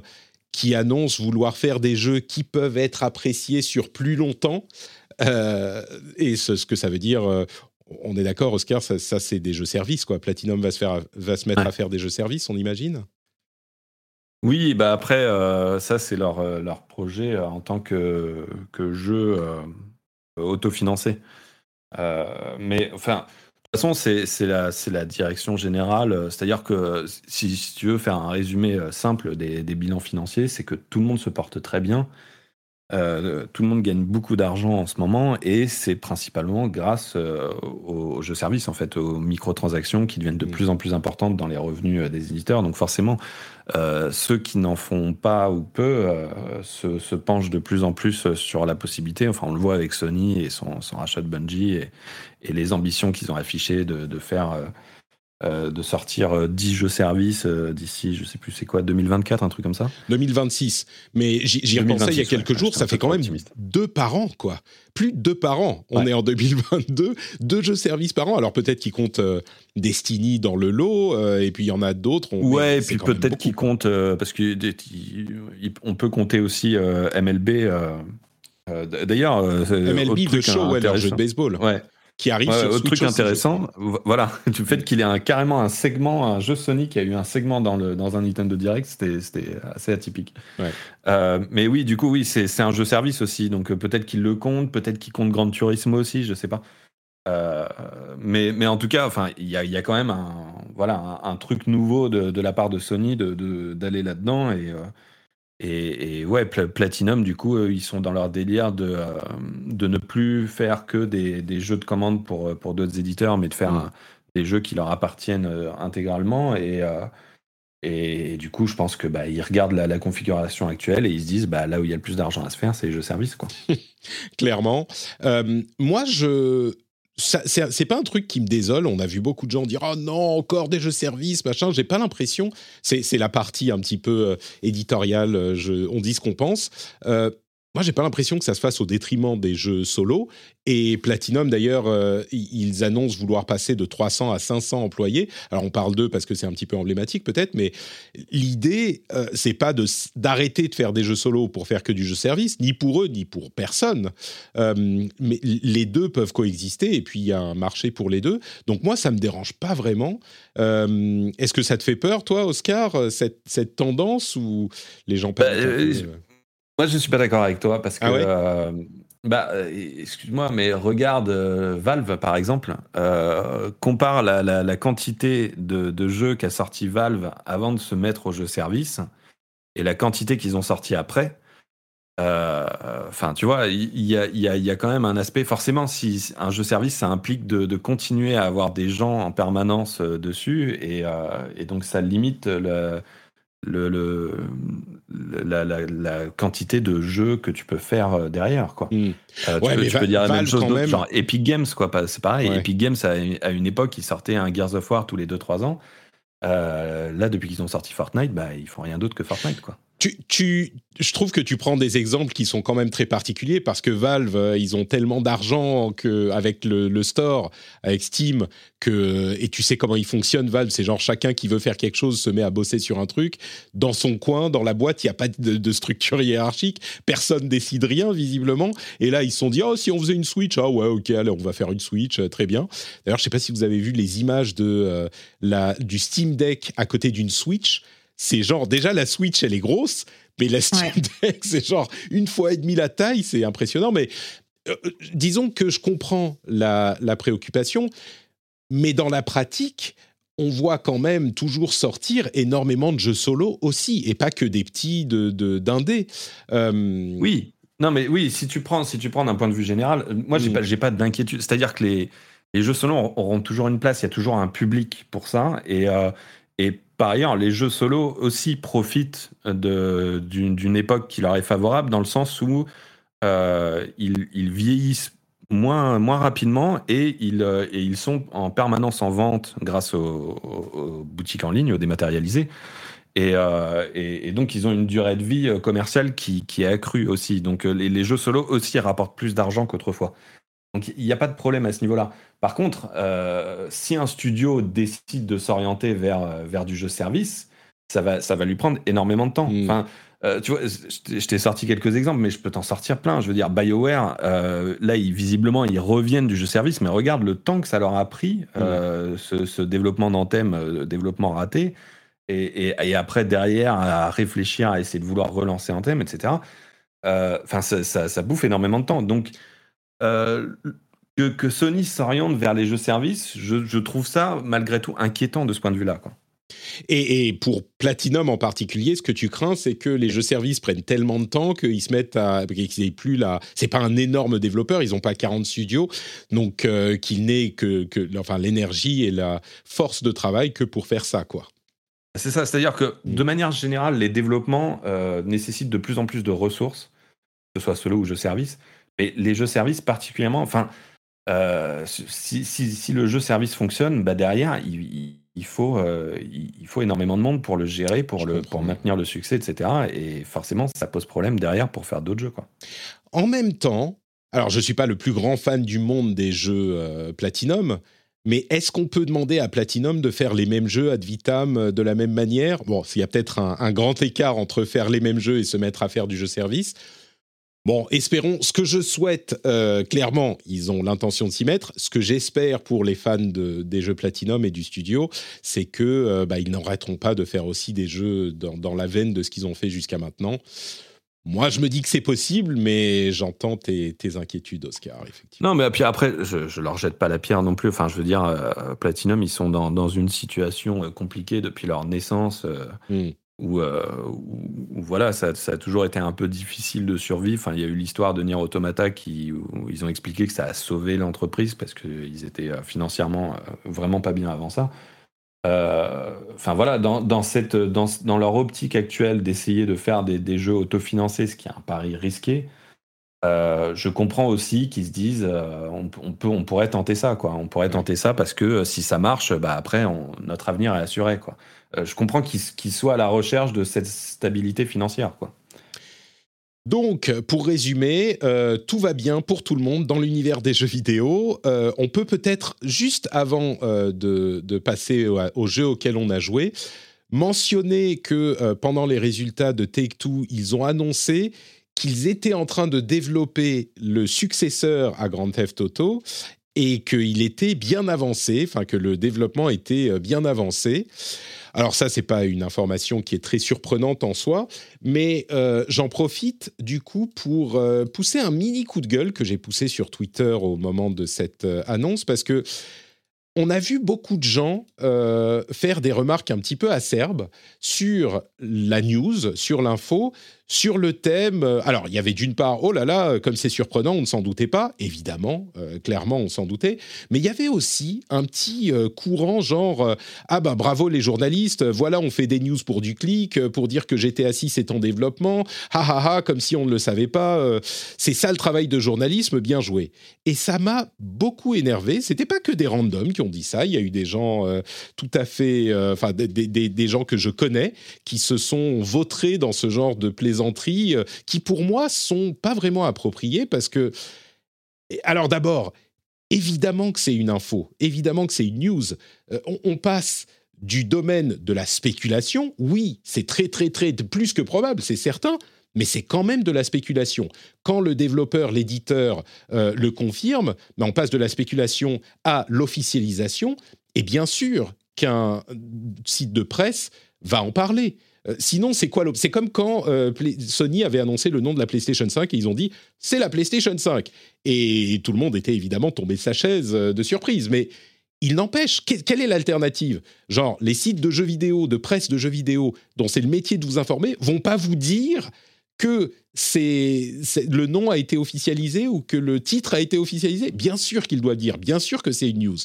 qui annonce vouloir faire des jeux qui peuvent être appréciés sur plus longtemps. Euh, et ce, ce, que ça veut dire, on est d'accord, Oscar, ça, c'est des jeux services. Quoi. Platinum va se, faire, va se mettre à faire des jeux services, on imagine? Oui, bah après, ça c'est leur, leur projet en tant que, que jeu autofinancé. Euh, mais enfin, de toute façon, c'est la, la, direction générale. C'est-à-dire que si, tu veux faire un résumé euh, simple des, des bilans financiers, c'est que tout le monde se porte très bien. Euh, tout le monde gagne beaucoup d'argent en ce moment et c'est principalement grâce euh, aux jeux services, en fait, aux microtransactions qui deviennent de mm. plus en plus importantes dans les revenus euh, des éditeurs. Donc forcément, ceux qui n'en font pas ou peu se, se, penchent de plus en plus sur la possibilité. Enfin, on le voit avec Sony et son, son rachat de Bungie et, et les ambitions qu'ils ont affichées de, de faire euh, de sortir 10 euh, jeux services euh, d'ici, je sais plus c'est quoi, 2024, un truc comme ça 2026. Mais j'y repensais il y a quelques jours, ça fait quand même deux par an, quoi. Plus de deux par an. On est en 2022, deux jeux services par an. Alors peut-être qu'ils comptent Destiny dans le lot, et puis il y en a d'autres. Ouais, et puis peut-être qu'ils comptent, parce qu'on peut compter aussi MLB. D'ailleurs, MLB The Show, ouais, leur jeu de baseball. Ouais qui arrive sur Autre truc intéressant, voilà, [LAUGHS] du fait qu'il ait un, carrément un segment, un jeu Sony qui a eu un segment dans, le, dans un Nintendo Direct, c'était assez atypique. Euh, mais oui, du coup, oui, c'est un jeu service aussi, donc euh, peut-être qu'il le compte, peut-être qu'il compte Grand Turismo aussi, je sais pas. Euh, mais, mais en tout cas, enfin, il y a, y a, quand même un, voilà, un, truc nouveau de, de, la part de Sony d'aller de, d'aller là-dedans et et, ouais, Platinum, du coup, ils sont dans leur délire de, euh, de ne plus faire que des, des, jeux de commande pour, euh, pour d'autres éditeurs, mais de faire mm. des jeux qui leur appartiennent euh, intégralement. Et, et, du coup, je pense que bah, ils regardent la, configuration actuelle et ils se disent bah, là où il y a le plus d'argent à se faire, c'est les jeux services. Quoi. [LAUGHS] Clairement. moi, je, c'est pas un truc qui me désole. On a vu beaucoup de gens dire oh non encore des jeux services machin. J'ai pas l'impression. C'est la partie un petit peu euh, éditoriale. Euh, je, on dit ce qu'on pense. Euh, moi, j'ai pas l'impression que ça se fasse au détriment des jeux solo. Et Platinum, d'ailleurs, euh, ils annoncent vouloir passer de 300 à 500 employés. Alors, on parle d'eux parce que c'est un petit peu emblématique, peut-être, mais l'idée, euh, c'est pas d'arrêter de, faire des jeux solo pour faire que du jeu service, ni pour eux, ni pour personne. Euh, mais les deux peuvent coexister, et puis il y a un marché pour les deux. Donc, moi, ça me dérange pas vraiment. Est-ce que ça te fait peur, toi, Oscar, cette, cette tendance ou les gens bah, moi, je suis pas d'accord avec toi parce que. Ah euh, bah, euh, excuse-moi, mais regarde euh, Valve par exemple, compare la, quantité de, jeux qu'a sorti Valve avant de se mettre au jeu service et la quantité qu'ils ont sorti après. Enfin, tu vois, il y, a, quand même un aspect. Forcément, si un jeu service, ça implique de, continuer à avoir des gens en permanence dessus et, et donc ça limite le le, le la, la, quantité de jeux que tu peux faire derrière quoi. Hmm. Euh, tu, peux, tu peux, dire la même chose même... genre Epic Games quoi, c'est pareil. Epic Games à, une époque, ils sortaient un Gears of War tous les 2-3 ans. Euh, là, depuis qu'ils ont sorti Fortnite, bah, ils font rien d'autre que Fortnite quoi. Je trouve que tu prends des exemples qui sont quand même très particuliers parce que Valve, euh, ils ont tellement d'argent que avec le, store, avec Steam, que et tu sais comment il fonctionne. Valve, c'est genre chacun qui veut faire quelque chose se met à bosser sur un truc dans son coin, dans la boîte. Il n'y a pas de, structure hiérarchique. Personne décide rien visiblement. Et là, ils se sont dit oh si on faisait une Switch, ah ouais ok, alors on va faire une Switch, euh, très bien. D'ailleurs, je sais pas si vous avez vu les images de euh, la du Steam Deck à côté d'une Switch c'est genre déjà la Switch elle est grosse, mais la Steam Deck [LAUGHS] c'est genre une fois et demie la taille, c'est impressionnant. Mais euh, disons que je comprends la, préoccupation, mais dans la pratique, on voit quand même toujours sortir énormément de jeux solo aussi, et pas que des petits de d'indés. Euh, oui, non mais oui, si tu prends si tu prends d'un point de vue général, euh, moi j'ai mm. pas j'ai pas d'inquiétude. C'est-à-dire que les les jeux solo auront toujours une place, il y a toujours un public pour ça, et et par ailleurs, les jeux solo aussi profitent d'une époque qui leur est favorable dans le sens où euh, ils, vieillissent moins, rapidement et ils, euh, et ils sont en permanence en vente grâce aux, boutiques en ligne, aux dématérialisés. Euh, et, et, donc, ils ont une durée de vie commerciale qui, qui est accrue aussi. Donc, les, les jeux solo aussi rapportent plus d'argent qu'autrefois. Donc il n'y a pas de problème à ce niveau-là. Par contre, euh, si un studio décide de s'orienter vers, euh, vers du jeu service, ça va, ça va lui prendre énormément de temps. Mm. Enfin, euh, tu vois, je t'ai sorti quelques exemples, mais je peux t'en sortir plein. Je veux dire, BioWare, là, ils, visiblement, ils reviennent du jeu service, mais regarde le temps que ça leur a pris, mm. ce, développement d'Anthem, développement raté, et, et, après, derrière, à réfléchir, à essayer de vouloir relancer Anthem, etc. Enfin, ça, ça, ça, bouffe énormément de temps. Donc, euh, que, Sony s'oriente vers les jeux services, je, trouve ça malgré tout inquiétant de ce point de vue-là. Et, pour Platinum en particulier, ce que tu crains, c'est que les jeux services prennent tellement de temps qu'ils se mettent à. qu'ils plus là. C'est pas un énorme développeur, ils n'ont pas 40 studios, donc euh, qu'il n'ait que, enfin, l'énergie et la force de travail que pour faire ça, quoi. C'est ça, c'est-à-dire que de manière générale, les développements euh, nécessitent de plus en plus de ressources, que ce soit solo ou jeux service. Mais les jeux services particulièrement, enfin, euh, si, si, si, le jeu service fonctionne, bah derrière, il, il faut, euh, il faut énormément de monde pour le gérer, pour, le, pour maintenir le succès, etc. Et forcément, ça pose problème derrière pour faire d'autres jeux. Quoi. En même temps, alors je ne suis pas le plus grand fan du monde des jeux euh, Platinum, mais est-ce qu'on peut demander à Platinum de faire les mêmes jeux ad vitam de la même manière? Bon, il y a peut-être un, un, grand écart entre faire les mêmes jeux et se mettre à faire du jeu service. Bon, espérons. Ce que je souhaite, euh, clairement, ils ont l'intention de s'y mettre. Ce que j'espère pour les fans de, des jeux Platinum et du studio, c'est que euh, bah, ils n'arrêteront pas de faire aussi des jeux dans, la veine de ce qu'ils ont fait jusqu'à maintenant. Moi, je me dis que c'est possible, mais j'entends tes, inquiétudes, Oscar, effectivement. Non, mais puis après, je, ne leur jette pas la pierre non plus. Enfin, je veux dire, euh, Platinum, ils sont dans, une situation compliquée depuis leur naissance. Hmm où, euh, voilà, ça, a toujours été un peu difficile de survivre. Enfin, il y a eu l'histoire de Nier Automata qui, où ils ont expliqué que ça a sauvé l'entreprise parce qu'ils étaient euh, financièrement euh, vraiment pas bien avant ça. Enfin voilà, dans, cette, dans, dans, leur optique actuelle d'essayer de faire des, des, jeux autofinancés, ce qui est un pari risqué, je comprends aussi qu'ils se disent on, peut, on pourrait tenter ça, quoi. On pourrait tenter ça parce que si ça marche, bah après notre avenir est assuré, quoi. Euh, je comprends qu'il soit à la recherche de cette stabilité financière. Donc, pour résumer, euh, tout va bien pour tout le monde dans l'univers des jeux vidéo. Euh, on peut peut-être, juste avant de, passer au, au, jeu auquel on a joué, mentionner que pendant les résultats de Take-Two, ils ont annoncé qu'ils étaient en train de développer le successeur à Grand Theft Auto et qu'il était bien avancé, enfin que le développement était bien avancé. Alors ça, c'est pas une information qui est très surprenante en soi, mais euh, j'en profite du coup pour euh, pousser un mini coup de gueule que j'ai poussé sur Twitter au moment de cette euh, annonce, parce que on a vu beaucoup de gens faire des remarques un petit peu acerbes sur la news, sur l'info, sur le thème. euh, alors, il y avait d'une part, oh là là, comme c'est surprenant, on ne s'en doutait pas, évidemment, euh, clairement, on s'en doutait. Mais il y avait aussi un petit euh, courant genre, euh, ah ben bravo les journalistes, euh, voilà, on fait des news pour du clic, euh, pour dire que GTA 6 est en développement, ha ha ha, comme si on ne le savait pas. euh, c'est ça le travail de journalisme, bien joué. Et ça m'a beaucoup énervé. C'était pas que des randoms qui ont dit ça. Il y a eu des gens euh, tout à fait, euh, enfin des, des- des gens que je connais qui se sont vautrés dans ce genre de plaisanteries, euh, qui pour moi sont pas vraiment appropriées parce que, alors d'abord, évidemment que c'est une info, évidemment que c'est une news. Euh, on, passe du domaine de la spéculation. Oui, c'est très très très plus que probable, c'est certain. Mais c'est quand même de la spéculation. Quand le développeur, l'éditeur euh, le confirme, ben, on passe de la spéculation à l'officialisation. Et bien sûr qu'un site de presse va en parler. Euh, sinon, c'est quoi C'est comme quand euh, Sony avait annoncé le nom de la PlayStation 5 et ils ont dit c'est la PlayStation 5. Et tout le monde était évidemment tombé de sa chaise euh, de surprise. Mais il n'empêche, que- quelle est l'alternative? Genre, les sites de jeux vidéo, de presse de jeux vidéo, dont c'est le métier de vous informer, vont pas vous dire que le nom a été officialisé ou que le titre a été officialisé? Bien sûr qu'il doit dire, bien sûr que c'est une news.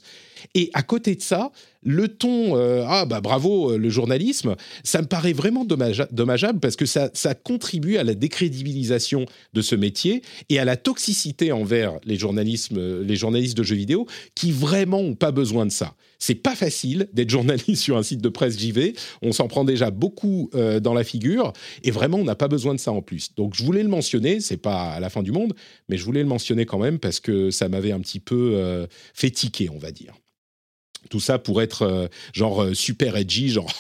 Et à côté de ça, le ton, euh, ah bah bravo euh, le journalisme, ça me paraît vraiment dommage- dommageable parce que ça, ça contribue à la décrédibilisation de ce métier et à la toxicité envers les, journalismes, euh, les journalistes de jeux vidéo qui vraiment n'ont pas besoin de ça. C'est pas facile d'être journaliste [LAUGHS] sur un site de presse JV. On s'en prend déjà beaucoup dans la figure et vraiment on n'a pas besoin de ça en plus. Donc je voulais le mentionner, c'est pas à la fin du monde, mais je voulais le mentionner quand même parce que ça m'avait un petit peu euh, fait tiquer, on va dire. Tout ça pour être euh, genre euh, super edgy, genre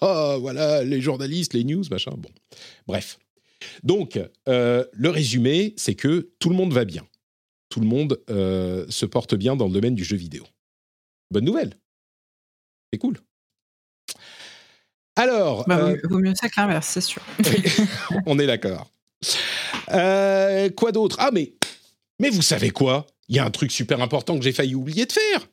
[LAUGHS] voilà les journalistes, les news, machin. Bon, bref. Donc euh, le résumé, c'est que tout le monde va bien, tout le monde euh, se porte bien dans le domaine du jeu vidéo. Bonne nouvelle. C'est cool. Alors, Bah, euh, vaut- mieux ça que l'inverse, c'est sûr. [LAUGHS] [LAUGHS] on est d'accord. Quoi d'autre? Ah, mais, mais vous savez quoi? Il y a un truc super important que j'ai failli oublier de faire.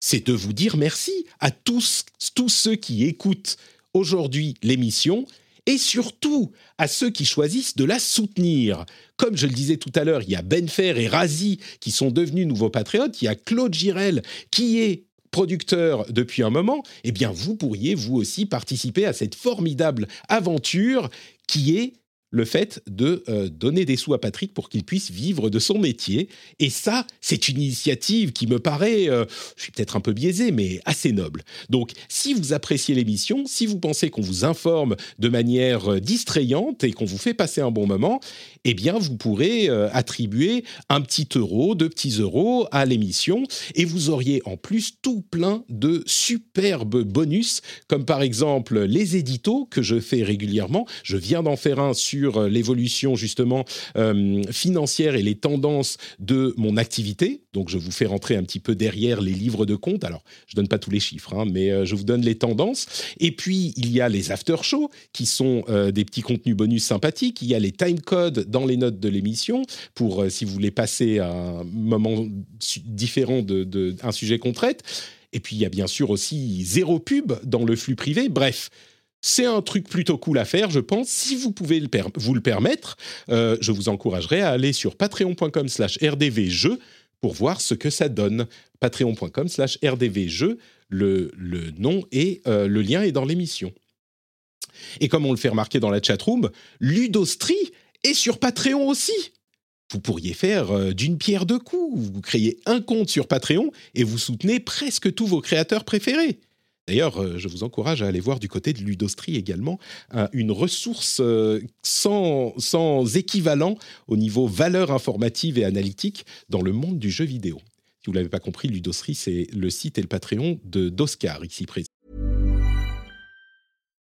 C'est de vous dire merci à tous, tous ceux qui écoutent aujourd'hui l'émission et surtout à ceux qui choisissent de la soutenir. Comme je le disais tout à l'heure, il y a Benfer et Razi qui sont devenus nouveaux patriotes. Il y a Claude Girel qui est producteur depuis un moment, eh bien vous pourriez vous aussi participer à cette formidable aventure qui est le fait de euh, donner des sous à Patrick pour qu'il puisse vivre de son métier. Et ça, c'est une initiative qui me paraît, euh, je suis peut-être un peu biaisé, mais assez noble. Donc, si vous appréciez l'émission, si vous pensez qu'on vous informe de manière euh, distrayante et qu'on vous fait passer un bon moment, eh bien, vous pourrez attribuer un petit euro, deux petits euros à l'émission, et vous auriez en plus tout plein de superbes bonus, comme par exemple les éditos que je fais régulièrement. Je viens d'en faire un sur euh, l'évolution justement euh, financière et les tendances de mon activité. Donc, je vous fais rentrer un petit peu derrière les livres de compte. Alors, je donne pas tous les chiffres, hein, mais euh, je vous donne les tendances. Et puis, il y a les after shows qui sont des petits contenus bonus sympathiques. Il y a les time codes dans les notes de l'émission pour si vous voulez passer à un moment différent de, de un sujet qu'on traite. Et puis, il y a bien sûr aussi zéro pub dans le flux privé. Bref. C'est un truc plutôt cool à faire, je pense. Si vous pouvez vous le permettre, euh, je vous encouragerai à aller sur patreon.com slash rdvjeux pour voir ce que ça donne. Patreon.com slash rdvjeux, le, le nom et euh, le lien est dans l'émission. Et comme on le fait remarquer dans la chatroom, Ludostri est sur Patreon aussi. Vous pourriez faire euh, d'une pierre deux coups. Vous créez un compte sur Patreon et vous soutenez presque tous vos créateurs préférés. D'ailleurs, euh, je vous encourage à aller voir du côté de Ludostri également un- une ressource euh, sans, équivalent au niveau valeur informative et analytique dans le monde du jeu vidéo. Si vous ne l'avez pas compris, Ludostri, c'est le site et le Patreon d'Oscar, ici présent.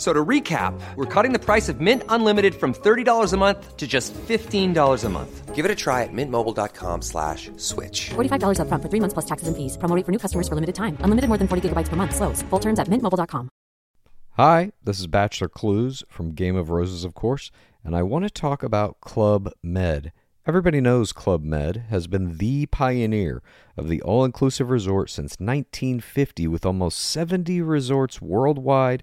F- So to recap, we're cutting the price of Mint Unlimited from $30 a month to just $15 a month. Give it a try at mintmobile.com slash switch. $45 upfront for three months plus taxes and fees. Promo rate for new customers for limited time. Unlimited more than 40 gigabytes per month. Slows. Full terms at mintmobile.com. Hi, this is Bachelor Clues from Game of Roses, of course, and I want to talk about Club Med. Everybody knows Club Med has been the pioneer of the all inclusive resort since 1950, with almost 70 resorts worldwide,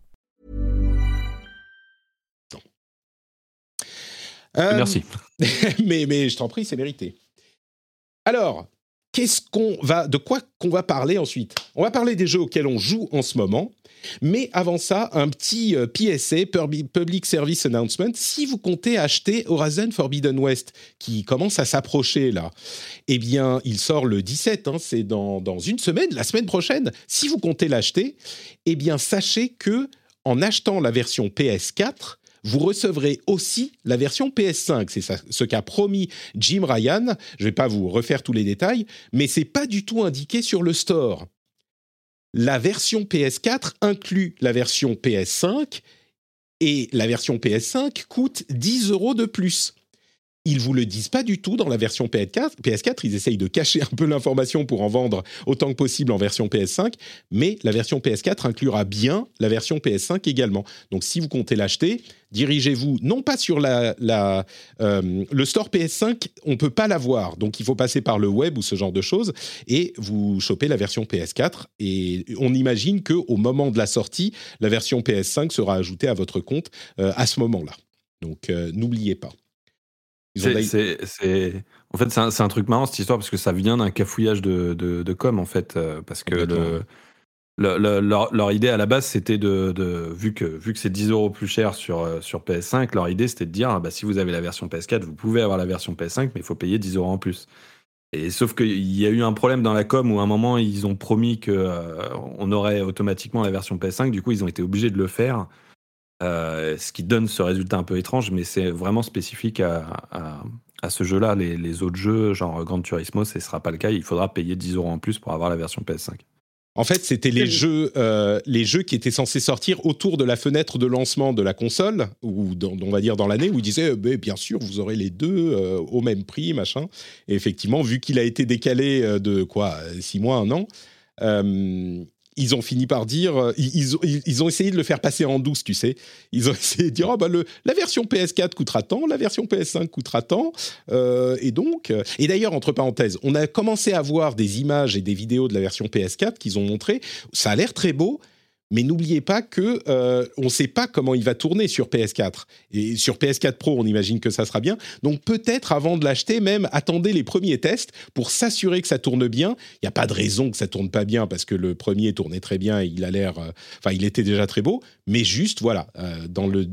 Euh, Merci. [LAUGHS] mais, mais je t'en prie, c'est mérité. Alors, qu'est-ce qu'on va, de quoi qu'on va parler ensuite? On va parler des jeux auxquels on joue en ce moment. Mais avant ça, un petit euh, PSA, Public Service Announcement. Si vous comptez acheter Horizon Forbidden West, qui commence à s'approcher là, eh bien, il sort le 17, hein, c'est dans, dans une semaine, la semaine prochaine. Si vous comptez l'acheter, eh bien, sachez que en achetant la version PS4, vous recevrez aussi la version PS5. C'est ce qu'a promis Jim Ryan. Je ne vais pas vous refaire tous les détails, mais c'est pas du tout indiqué sur le store. La version PS4 inclut la version PS5 et la version PS5 coûte 10 euros de plus. Ils vous le disent pas du tout dans la version PS4. PS4, ils essayent de cacher un peu l'information pour en vendre autant que possible en version PS5, mais la version PS4 inclura bien la version PS5 également. Donc si vous comptez l'acheter, dirigez-vous non pas sur euh, le store PS5, on peut pas l'avoir, donc il faut passer par le web ou ce genre de choses, et vous chopez la version PS4. Et on imagine que au moment de la sortie, la version PS5 sera ajoutée à votre compte euh, à ce moment-là. Donc euh, n'oubliez pas. C'est- En fait, c'est un, truc marrant cette histoire parce que ça vient d'un cafouillage de, de, de com en fait. euh, parce que Complètement, le, ouais. le- le- leur, leur idée à la base c'était de, de- vu que vu que c'est 10 euros plus cher sur, euh, sur PS5, leur idée c'était de dire ah bah, si vous avez la version PS4, vous pouvez avoir la version PS5, mais il faut payer 10 euros en plus. Et sauf qu'il y a eu un problème dans la com où à un moment ils ont promis que euh, on aurait automatiquement la version PS5, du coup ils ont été obligés de le faire. Euh, ce qui donne ce résultat un peu étrange, mais c'est vraiment spécifique à, à- à ce jeu-là. Les, les autres jeux, genre Gran Turismo, ce ne sera pas le cas. Il faudra payer 10 euros en plus pour avoir la version PS5. En fait, c'était les jeux, euh, les jeux qui étaient censés sortir autour de la fenêtre de lancement de la console, ou dans- on va dire dans l'année, où ils disaient, euh, Ben, bien sûr, vous aurez les deux euh, au même prix, machin. Et effectivement, vu qu'il a été décalé de quoi, euh, six mois, un an, euh, ils ont fini par dire, euh, ils, ont, essayé de le faire passer en douce, tu sais. Ils ont [LAUGHS] essayé de dire, oh, bah, la version PS4 coûtera tant, la version PS5 coûtera tant. Euh, et donc, euh, et d'ailleurs, entre parenthèses, on a commencé à voir des images et des vidéos de la version PS4 qu'ils ont montré. Ça a l'air très beau, mais n'oubliez pas que euh, on ne sait pas comment il va tourner sur PS4. Et sur PS4 Pro, on imagine que ça sera bien. Donc peut-être avant de l'acheter, même attendez les premiers tests pour s'assurer que ça tourne bien. Il n'y a pas de raison que ça tourne pas bien parce que le premier tournait très bien et il a l'air, euh, enfin il était déjà très beau. Mais juste voilà, euh, dans le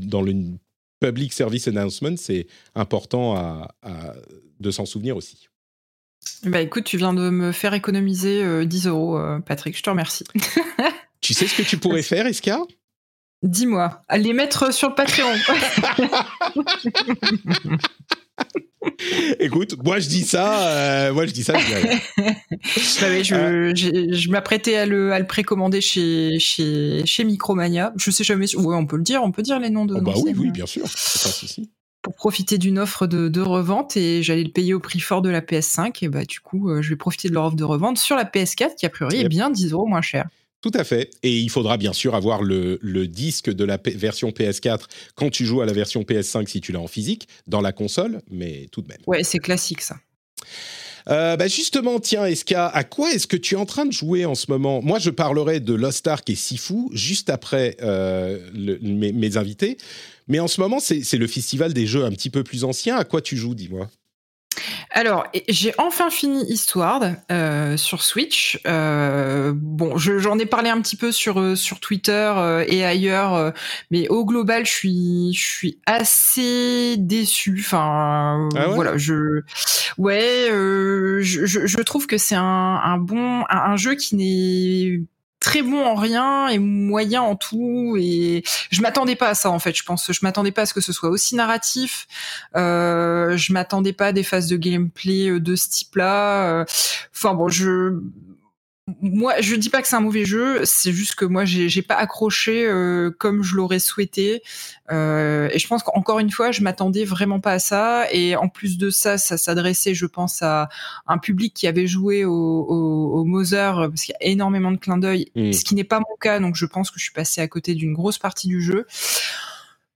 public service announcement, c'est important de s'en souvenir aussi. Bah écoute, tu viens de me faire économiser euh, 10 euros, euh, Patrick, je te remercie. [LAUGHS] Tu sais ce que tu pourrais faire, Eska Dis-moi, les mettre sur le Patreon. [LAUGHS] Écoute, moi je dis ça, euh, moi je dis ça. je. Bah oui, je, je m'apprêtais à le, à le précommander chez, chez, chez Micromania. Je sais jamais. si- Ouais, on peut le dire, on peut dire les noms de. Oh, bah oui, oui, euh, bien sûr, c'est pas souci. Pour profiter d'une offre de, de revente et j'allais le payer au prix fort de la PS5 et bah du coup euh, je vais profiter de leur offre de revente sur la PS4 qui a priori est bien 10 euros moins cher. Tout à fait. Et il faudra bien sûr avoir le, le disque de la P- version PS4 quand tu joues à la version PS5 si tu l'as en physique, dans la console, mais tout de même. Ouais, c'est classique ça. Euh, bah justement, tiens, Eska, à quoi est-ce que tu es en train de jouer en ce moment? Moi, je parlerai de Lost Ark et Sifu juste après euh, le- mes, mes invités. Mais en ce moment, c'est c'est le festival des jeux un petit peu plus anciens. À quoi tu joues, dis-moi? Alors, j'ai enfin fini Histoire euh, sur Switch. Euh, bon, je- j'en ai parlé un petit peu sur euh, sur Twitter euh, et ailleurs, euh, mais au global, je suis je suis assez déçu. Enfin, Ah ouais? voilà, je ouais, euh, je, je, je trouve que c'est un, un bon un, un jeu qui n'est très bon en rien et moyen en tout. Et je m'attendais pas à ça en fait je pense. Je m'attendais pas à ce que ce soit aussi narratif. Euh, je m'attendais pas à des phases de gameplay euh, de ce type là enfin bon je moi, je dis pas que c'est un mauvais jeu, c'est juste que moi, j'ai pas accroché euh, comme je l'aurais souhaité. Euh, et je pense qu'encore une fois, je m'attendais vraiment pas à ça. Et en plus de ça, ça s'adressait, je pense, à un public qui avait joué au, au, au Mother, parce qu'il y a énormément de clins d'œil, mmh. ce qui n'est pas mon cas. Donc, je pense que je suis passé à côté d'une grosse partie du jeu.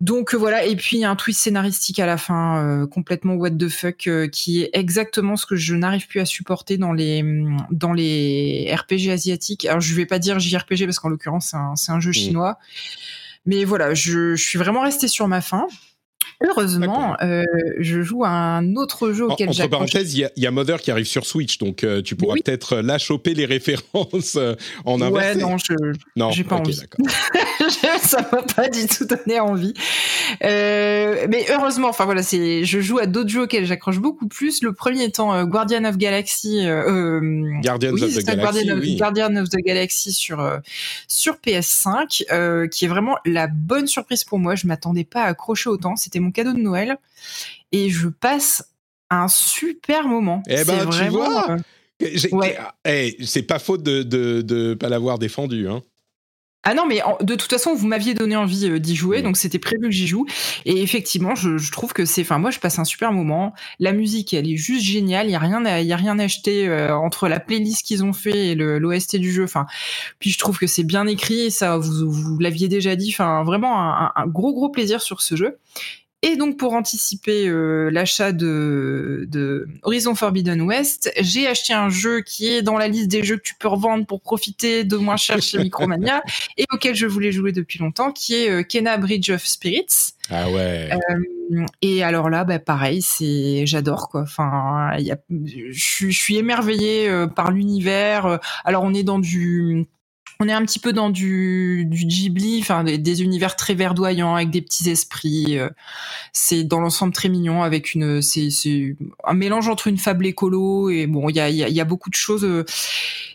Donc euh, voilà, et puis un twist scénaristique à la fin, euh, complètement what the fuck, euh, qui est exactement ce que je n'arrive plus à supporter dans les dans les RPG asiatiques. Alors je vais pas dire JRPG parce qu'en l'occurrence c'est un, jeu chinois, mais voilà, je, je suis vraiment resté sur ma fin. Heureusement, euh, je joue à un autre jeu auquel. Entre parenthèses, il y, a Mother qui arrive sur Switch, donc euh, tu pourras peut-être là choper les références euh, en inversé. Ouais, non, je non, j'ai pas envie. [LAUGHS] Ça m'a pas du tout donné envie. mais heureusement, enfin voilà, c'est, je joue à d'autres jeux auxquels j'accroche beaucoup plus. Le premier étant Guardian of Galaxy. Guardians of the Galaxy. oui. Guardian of the Galaxy sur sur PS5, qui est vraiment la bonne surprise pour moi. Je m'attendais pas à accrocher autant. C'était mon cadeau de Noël et je passe un super moment. Eh ben, tu vois, euh, eh, c'est pas faute de de, pas l'avoir défendu, hein. Ah non, mais de toute façon, vous m'aviez donné envie euh, d'y jouer, donc c'était prévu que j'y joue. Et effectivement, je, trouve que c'est, enfin, moi, je passe un super moment. La musique, elle est juste géniale. Il y a rien, il y a rien à acheter euh, entre la playlist qu'ils ont fait et l'OST du jeu. Enfin, puis je trouve que c'est bien écrit. Ça, vous, vous l'aviez déjà dit. Enfin, vraiment un, un, gros, gros plaisir sur ce jeu. Et donc pour anticiper euh, l'achat de, de, Horizon Forbidden West, j'ai acheté un jeu qui est dans la liste des jeux que tu peux revendre pour profiter de moins cher chez [LAUGHS] Micromania et auquel je voulais jouer depuis longtemps, qui est euh, Kena Bridge of Spirits. Ah ouais. Euh, et alors là, bah, pareil, c'est j'adore quoi. Enfin, je, suis émerveillée euh, par l'univers. Alors on est dans du on est un petit peu dans du, du Ghibli, enfin des, univers très verdoyants avec des petits esprits. Euh, c'est dans l'ensemble très mignon avec une, c'est, un mélange entre une fable écolo et bon, il y a, y a beaucoup de choses. Euh,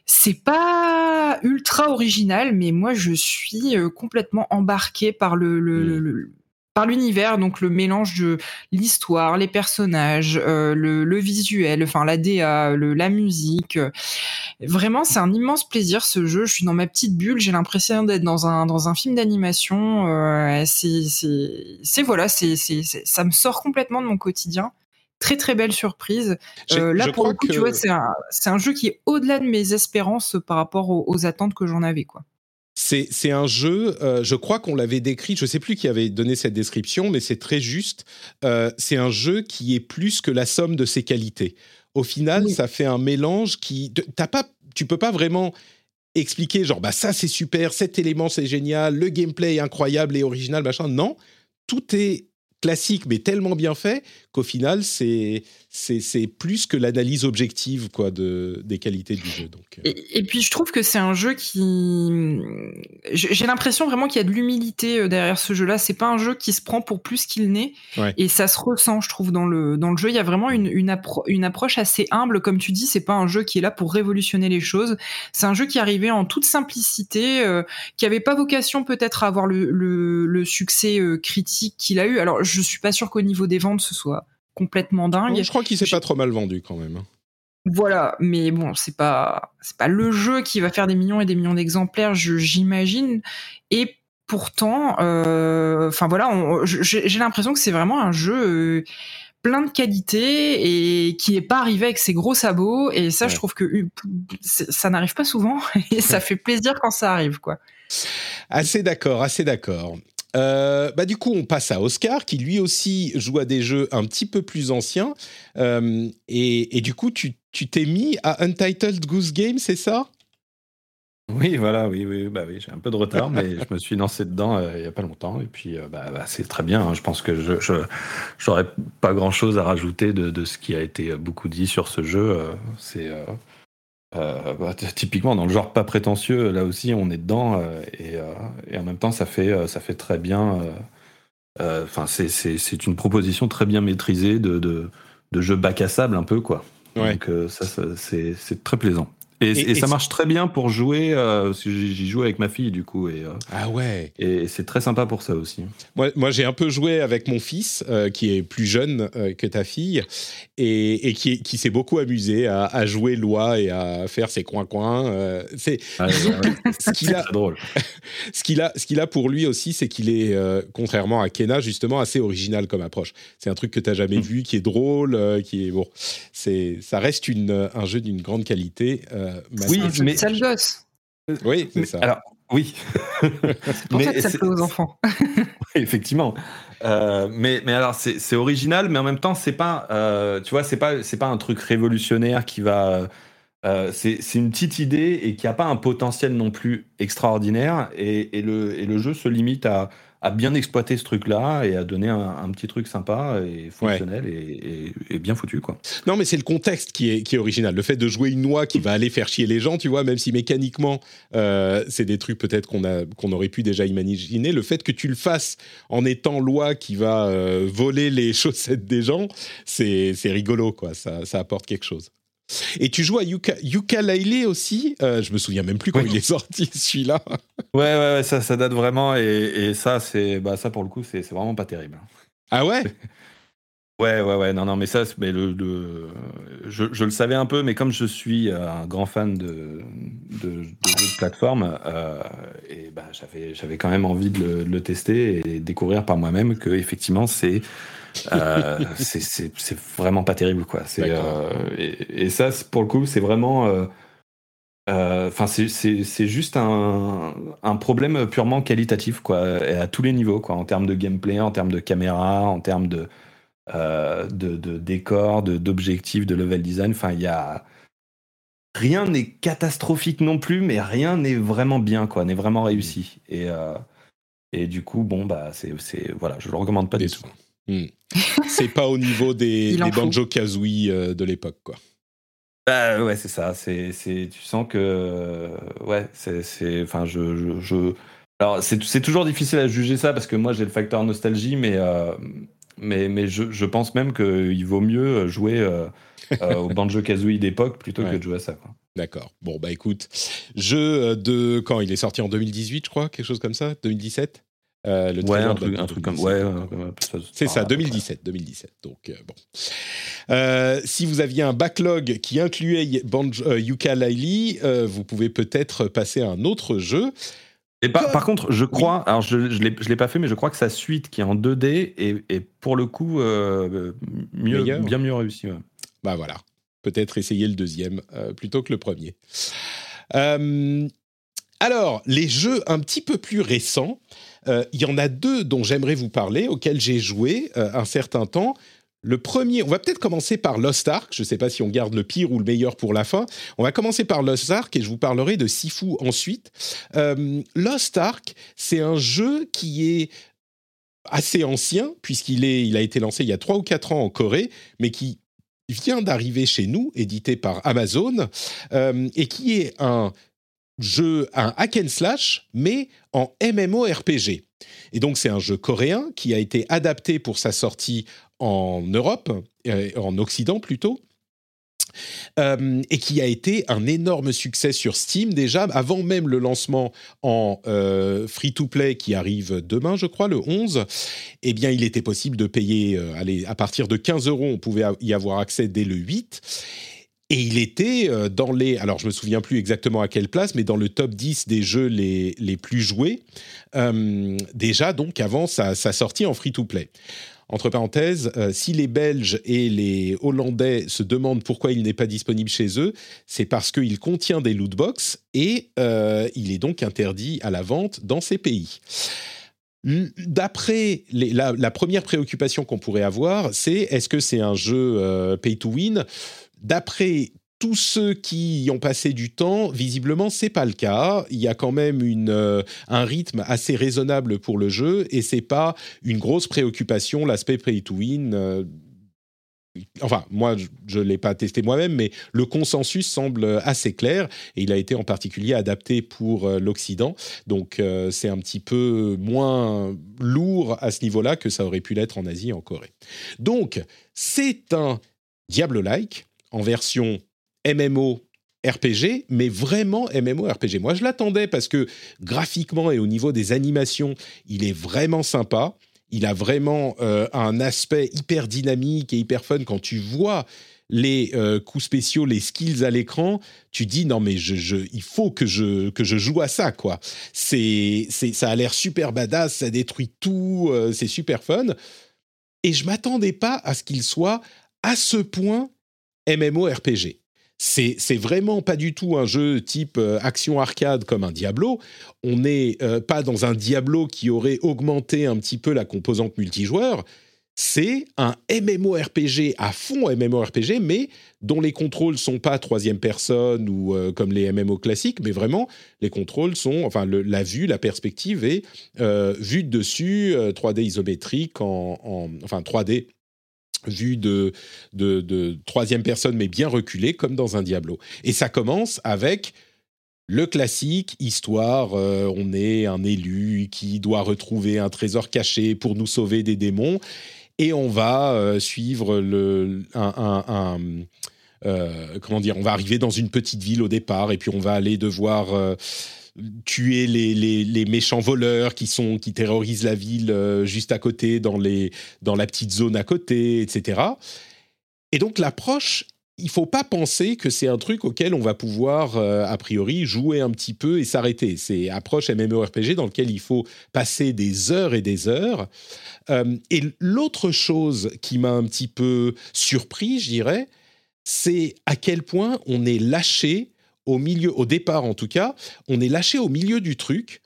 c'est pas ultra original, mais moi je suis euh, complètement embarqué par le, le, le par l'univers, donc le mélange de l'histoire, les personnages, euh, le, visuel, enfin la DA, la musique. Vraiment, c'est un immense plaisir ce jeu. Je suis dans ma petite bulle. J'ai l'impression d'être dans un dans un film d'animation. Euh, c'est voilà, c'est c'est ça me sort complètement de mon quotidien. Très très belle surprise. Euh, là pour le coup, tu vois, c'est un c'est un jeu qui est au-delà de mes espérances par rapport aux, aux attentes que j'en avais quoi. C'est un jeu, euh, je crois qu'on l'avait décrit, je ne sais plus qui avait donné cette description, mais c'est très juste. Euh, c'est un jeu qui est plus que la somme de ses qualités. Au final, ça fait un mélange qui... T'as pas, tu peux pas vraiment expliquer genre bah ça c'est super, cet élément c'est génial, le gameplay est incroyable et original, machin. Non, tout est classique mais tellement bien fait qu'au final c'est c'est plus que l'analyse objective quoi de des qualités du jeu donc euh. et, puis je trouve que c'est un jeu qui j'ai l'impression vraiment qu'il y a de l'humilité euh, derrière ce jeu là c'est pas un jeu qui se prend pour plus qu'il n'est. Et ça se ressent je trouve dans le dans le jeu. Il y a vraiment une une, une approche assez humble. Comme tu dis c'est pas un jeu qui est là pour révolutionner les choses. C'est un jeu qui arrivait en toute simplicité euh, qui avait pas vocation peut-être à avoir le, le, le succès critique qu'il a eu. Alors je suis pas sûr qu'au niveau des ventes ce soit complètement dingue. je crois qu'il s'est pas trop mal vendu quand même. Hein. Voilà, mais bon, c'est pas c'est pas le jeu qui va faire des millions et des millions d'exemplaires, j'imagine. Et pourtant, euh, enfin voilà, j'ai l'impression que c'est vraiment un jeu euh, plein de qualité et qui n'est pas arrivé avec ses gros sabots. Et ça, je trouve que euh, ça n'arrive pas souvent [LAUGHS] et ça fait plaisir quand ça arrive, quoi. Assez d'accord, assez d'accord. Euh, bah du coup, on passe à Oscar, qui lui aussi joue à des jeux un petit peu plus anciens. Euh, et, du coup, tu t'es mis à Untitled Goose Game, c'est ça? Oui, voilà, oui, oui, bah oui, j'ai un peu de retard, mais [LAUGHS] je me suis lancé dedans euh, il n'y a pas longtemps. Et puis, bah, bah, c'est très bien. Hein. Je pense que je n'aurais pas grand-chose à rajouter de, de, ce qui a été beaucoup dit sur ce jeu. c'est euh, bah, typiquement dans le genre pas prétentieux, là aussi on est dedans euh, euh, et, en même temps ça fait ça fait très bien. Enfin c'est une proposition très bien maîtrisée de, de, jeu bac à sable un peu quoi. Donc ça, c'est très plaisant. Et, Et- et et ça marche très bien pour jouer, euh, parce que j'y joue avec ma fille du coup, et, euh, Ah ouais. et c'est très sympa pour ça aussi. Moi, moi j'ai un peu joué avec mon fils, euh, qui est plus jeune euh, que ta fille, et, et qui, qui s'est beaucoup amusé à, à jouer loi et à faire ses coins-coins. c'est ouais. [LAUGHS] ce qu'il a, drôle. [LAUGHS] ce qu'il a, ce qu'il a pour lui aussi, c'est qu'il est, contrairement à Kena, justement assez original comme approche. C'est un truc que tu n'as jamais Mm. vu, qui est drôle, qui est bon. C'est, ça reste une, un jeu d'une grande qualité. euh, Oui, mais- sale gosse. oui, c'est Mais- ça. Alors, oui. [LAUGHS] C'est pour Mais ça que ça plaît aux enfants. [LAUGHS] Effectivement. Euh, mais, mais alors, c'est original, mais en même temps, c'est pas, euh, tu vois, c'est pas, c'est pas un truc révolutionnaire qui va. euh, c'est c'est une petite idée et qui a pas un potentiel non plus extraordinaire. Et, et le, et le jeu se limite à, à bien exploiter ce truc-là et à donner un, un petit truc sympa et fonctionnel et, et- et bien foutu, quoi. Non, mais c'est le contexte qui est, qui est original. Le fait de jouer une noix qui va aller faire chier les gens, tu vois, même si mécaniquement, euh, c'est des trucs peut-être qu'on aurait pu déjà imaginer. Le fait que tu le fasses en étant loi qui va euh, voler les [LAUGHS] chaussettes des gens, c'est c'est rigolo, quoi. Ça, ça apporte quelque chose. Et tu joues à Yuka, Yooka-Laylee aussi euh, Je me souviens même plus quand Oui. il est sorti, [LAUGHS] celui-là. Ouais, ouais, ouais, ça, ça date vraiment. Et, et ça, c'est, bah, ça pour le coup, c'est vraiment pas terrible. Ah ouais? [LAUGHS] Ouais, ouais, ouais, non, non, mais ça, mais le, le- je, je le savais un peu, mais comme je suis euh, un grand fan de, de, de plateforme, euh, et bah, j'avais, j'avais quand même envie de le, de le tester et découvrir par moi-même que effectivement c'est, euh, c'est, vraiment pas terrible, quoi. Euh, et, et ça, pour le coup, c'est vraiment. euh, euh, Enfin, c'est- juste un, un problème purement qualitatif, quoi, et à tous les niveaux, quoi, en termes de gameplay, en termes de caméra, en termes de, euh, de, de décor, d'objectifs, de, level design. Enfin, il y a rien n'est catastrophique non plus, mais rien n'est vraiment bien, quoi, n'est vraiment réussi. Et euh, et du coup, bon, bah, c'est c'est- voilà, je le recommande pas du tout. Hmm. C'est pas au niveau des, [LAUGHS] des faut. Banjo Kazooie euh, de l'époque, quoi. Bah ouais, c'est ça. C'est, c'est, tu sens que, ouais, c'est, c'est, enfin, je, je, je- alors c'est, c'est toujours difficile à juger ça parce que moi j'ai le facteur nostalgie, mais, euh, mais, mais je, je pense même qu'il vaut mieux jouer euh, euh, au Banjo Kazooie d'époque plutôt Ouais. que de jouer à ça. Quoi. D'accord. Bon, bah écoute, jeu euh, de. Quand? Il est sorti en 2018, je crois, quelque chose comme ça? 2017 Euh, le Ouais, un truc, de un truc comme, 2017. ouais, C'est ça, à peu près. 2017, 2017. Donc, euh, bon. Euh, si vous aviez un backlog qui incluait Banjo, euh, Yooka-Laylee, euh, vous pouvez peut-être passer à un autre jeu. Et par, par contre, je crois, alors je je l'ai je l'ai pas fait, mais je crois que sa suite qui est en 2D est, est pour le coup mieux, bien mieux réussi. ouais. Bah voilà, peut-être essayer le deuxième plutôt que le premier. Alors, les jeux un petit peu plus récents, euh, il y en a deux dont j'aimerais vous parler, auxquels j'ai joué euh, un certain temps. Le premier, on va peut-être commencer par Lost Ark. Je ne sais pas si on garde le pire ou le meilleur pour la fin. On va commencer par Lost Ark et je vous parlerai de Sifu ensuite. Euh, Lost Ark, c'est un jeu qui est assez ancien puisqu'il il a été lancé il y a 3 ou 4 ans en Corée, mais qui vient d'arriver chez nous, édité par Amazon, et qui est un jeu, un hack and slash, mais en MMORPG. Et donc c'est un jeu coréen qui a été adapté pour sa sortie en Europe, euh, en Occident plutôt, euh, et qui a été un énorme succès sur Steam déjà, avant même le lancement en euh, free-to-play qui arrive demain, je crois, le 11. Eh bien, il était possible de payer, à partir de 15 euros, on pouvait y avoir accès dès le 8. Et il était euh, dans les, alors je me souviens plus exactement à quelle place, mais dans le top 10 des jeux les, les plus joués, euh, déjà donc avant sa, sortie en free-to-play. Entre parenthèses, euh, si les Belges et les Hollandais se demandent pourquoi il n'est pas disponible chez eux, c'est parce qu'il contient des lootbox et euh, il est donc interdit à la vente dans ces pays. D'après la, la première préoccupation qu'on pourrait avoir, c'est est-ce que c'est un jeu pay to win? D'après tous ceux qui y ont passé du temps, visiblement, c'est pas le cas. Il y a quand même une, euh, un rythme assez raisonnable pour le jeu et c'est pas une grosse préoccupation, l'aspect pay to win. euh, Enfin, moi, je ne l'ai pas testé moi-même, mais le consensus semble assez clair et il a été en particulier adapté pour euh, l'Occident. Donc, c'est un petit peu moins lourd à ce niveau-là que ça aurait pu l'être en Asie et en Corée. Donc, c'est un Diablo-like en version MMO RPG, mais vraiment MMORPG. Moi, je l'attendais parce que graphiquement et au niveau des animations, il est vraiment sympa. Il a vraiment euh, un aspect hyper dynamique et hyper fun quand tu vois les euh, coups spéciaux, les skills à l'écran, tu dis non mais il faut que je que je joue à ça quoi. C'est ça a l'air super badass, ça détruit tout, euh, c'est super fun. Et je m'attendais pas à ce qu'il soit à ce point MMORPG. C'est, c'est vraiment pas du tout un jeu type euh, action arcade comme un Diablo. On n'est pas dans un Diablo qui aurait augmenté un petit peu la composante multijoueur c'est un MMORPG à fond MMORPG, mais dont les contrôles sont pas troisième personne ou euh, comme les MMO classiques, mais vraiment les contrôles sont, enfin la vue, la perspective est euh, vue de dessus, 3D euh, isométrique, en, enfin 3D vue de, de, troisième personne, mais bien reculée, comme dans un Diablo. Et ça commence avec le classique, histoire, on est un élu qui doit retrouver un trésor caché pour nous sauver des démons et on va euh, suivre le, un, euh, comment dire, on va arriver dans une petite ville au départ et puis on va aller devoir euh, tuer les, les, méchants voleurs qui sont qui terrorisent la ville juste à côté dans les dans la petite zone à côté, etc. Et donc l'approche il faut pas penser que c'est un truc auquel on va pouvoir, euh, a priori, jouer un petit peu et s'arrêter. C'est approche MMORPG dans lequel il faut passer des heures et des heures. Euh, et l'autre chose qui m'a un petit peu surpris, je dirais, c'est à quel point on est lâché au milieu, au départ en tout cas, on est lâché au milieu du truc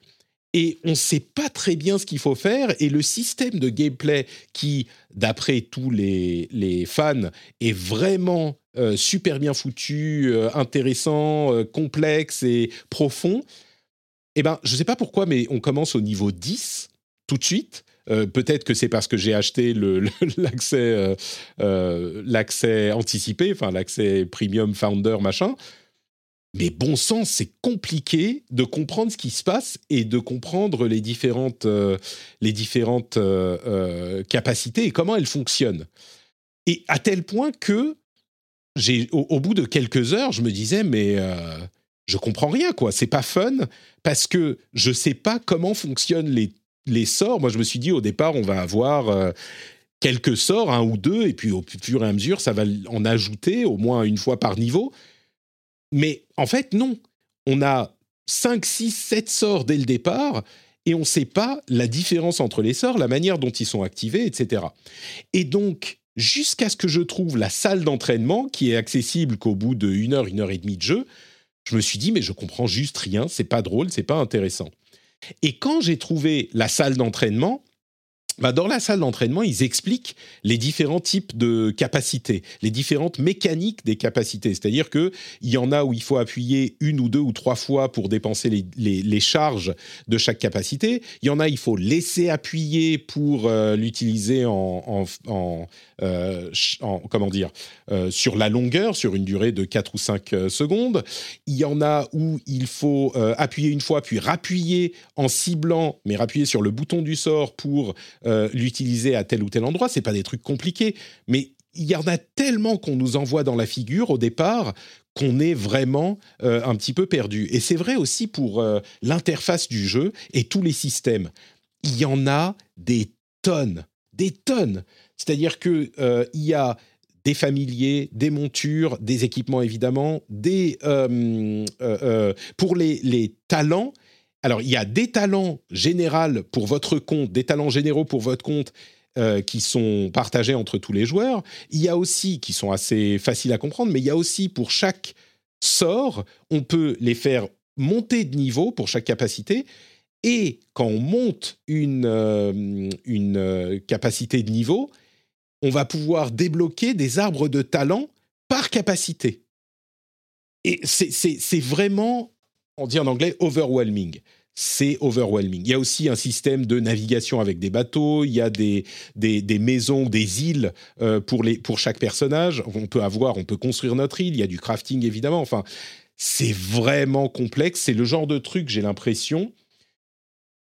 et on ne sait pas très bien ce qu'il faut faire. Et le système de gameplay qui, d'après tous les, fans, est vraiment euh, super bien foutu, euh, intéressant, euh, complexe et profond, eh ben, je ne sais pas pourquoi, mais on commence au niveau 10 tout de suite. Peut-être que c'est parce que j'ai acheté [LAUGHS] l'accès l'accès anticipé, enfin l'accès premium founder machin. Mais bon sens, c'est compliqué de comprendre ce qui se passe et de comprendre les différentes, euh, les différentes euh, euh, capacités et comment elles fonctionnent. Et à tel point que j'ai, au, bout de quelques heures, je me disais mais je comprends rien quoi. C'est pas fun parce que je sais pas comment fonctionnent les les sorts. Moi, je me suis dit au départ, on va avoir quelques sorts, un ou deux, et puis au fur et à mesure, ça va en ajouter au moins une fois par niveau. Mais en fait, non. On a 5, 6, 7 sorts dès le départ et on ne sait pas la différence entre les sorts, la manière dont ils sont activés, etc. Et donc, jusqu'à ce que je trouve la salle d'entraînement qui est accessible qu'au bout de une heure, une heure et demie de jeu, je me suis dit, mais je comprends juste rien, c'est pas drôle, c'est pas intéressant. Et quand j'ai trouvé la salle d'entraînement, bah, dans la salle d'entraînement, ils expliquent les différents types de capacités, les différentes mécaniques des capacités. C'est-à-dire qu'il y en a où il faut appuyer une ou deux ou trois fois pour dépenser les, charges de chaque capacité. Il y en a, il faut laisser appuyer pour euh, l'utiliser en, euh, en, comment dire, euh, sur la longueur, sur une durée de 4 ou 5 secondes. Il y en a où il faut appuyer une fois, puis rappuyer en ciblant, mais rappuyer sur le bouton du sort pour euh, l'utiliser à tel ou tel endroit. C'est pas des trucs compliqués, mais il y en a tellement qu'on nous envoie dans la figure au départ qu'on est vraiment euh, un petit peu perdu. Et c'est vrai aussi pour euh, l'interface du jeu et tous les systèmes. Il y en a des tonnes, des tonnes. C'est-à-dire que il y a des familiers, des montures, des équipements évidemment, des pour les, les talents alors, il y a des talents généraux pour votre compte, des talents généraux pour votre compte euh, qui sont partagés entre tous les joueurs. Il y a aussi, qui sont assez faciles à comprendre, mais il y a aussi pour chaque sort, on peut les faire monter de niveau pour chaque capacité. Et quand on monte une, euh, une euh, capacité de niveau, on va pouvoir débloquer des arbres de talent par capacité. Et c'est vraiment on dit en anglais overwhelming. C'est overwhelming. Il y a aussi un système de navigation avec des bateaux, il y a des, des, maisons, des îles euh, pour, les, pour chaque personnage. On peut avoir, on peut construire notre île, il y a du crafting évidemment. Enfin, c'est vraiment complexe. C'est le genre de truc, j'ai l'impression,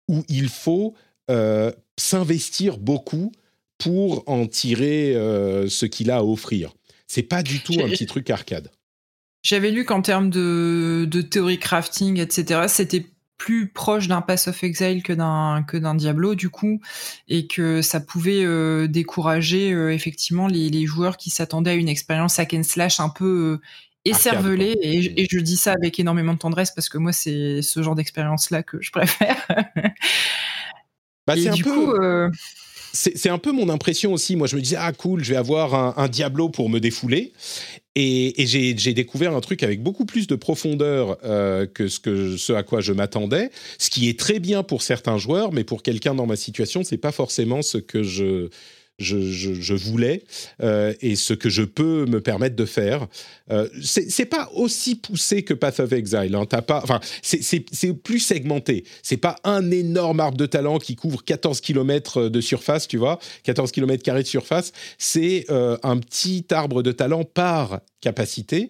où il faut euh, s'investir beaucoup pour en tirer euh, ce qu'il a à offrir. C'est pas du tout un petit truc arcade. J'avais lu qu'en termes de, de théorie crafting, etc., c'était plus proche d'un Pass of Exile que d'un que d'un Diablo du coup et que ça pouvait euh, décourager euh, effectivement les, les, joueurs qui s'attendaient à une expérience hack and slash un peu euh, écervelée et, et, je dis ça avec énormément de tendresse parce que moi c'est ce genre d'expérience là que je préfère. [LAUGHS] bah, c'est un du peu... coup c'est un peu mon impression aussi. Moi, je me disais, ah cool, je vais avoir un, un Diablo pour me défouler. Et, et j'ai découvert un truc avec beaucoup plus de profondeur euh, que, ce que ce à quoi je m'attendais, ce qui est très bien pour certains joueurs, mais pour quelqu'un dans ma situation, c'est pas forcément ce que je je, voulais euh, et ce que je peux me permettre de faire. Euh, c'est pas aussi poussé que Path of Exile. Hein. enfin, c'est plus segmenté. C'est pas un énorme arbre de talent qui couvre 14 km de surface, tu vois, 14 km carrés de surface. C'est euh, un petit arbre de talent par capacité.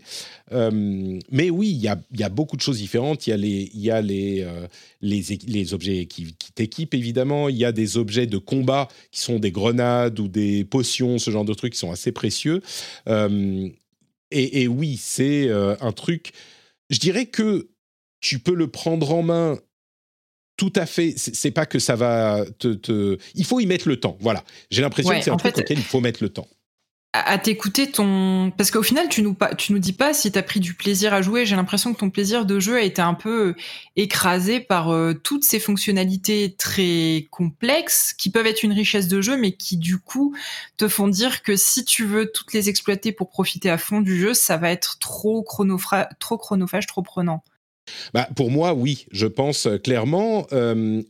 Euh, mais oui, il y a, y a, beaucoup de choses différentes. Il y a les, y a les, euh, les, les, objets qui, qui t'équipent, évidemment. Il y a des objets de combat qui sont des grenades ou des potions, ce genre de trucs qui sont assez précieux. Euh, et, et, oui, c'est un truc. Je dirais que tu peux le prendre en main tout à fait. C'est pas que ça va te, te, Il faut y mettre le temps. Voilà. J'ai l'impression que c'est un truc auquel il faut mettre le temps à t'écouter ton parce qu'au final tu nous tu nous dis pas si tu as pris du plaisir à jouer. J'ai l'impression que ton plaisir de jeu a été un peu euh, écrasé par euh, toutes ces fonctionnalités très complexes qui peuvent être une richesse de jeu mais qui du coup te font dire que si tu veux toutes les exploiter pour profiter à fond du jeu ça va être trop trop chronophage trop prenant. Bah, pour moi, oui, je pense euh, clairement.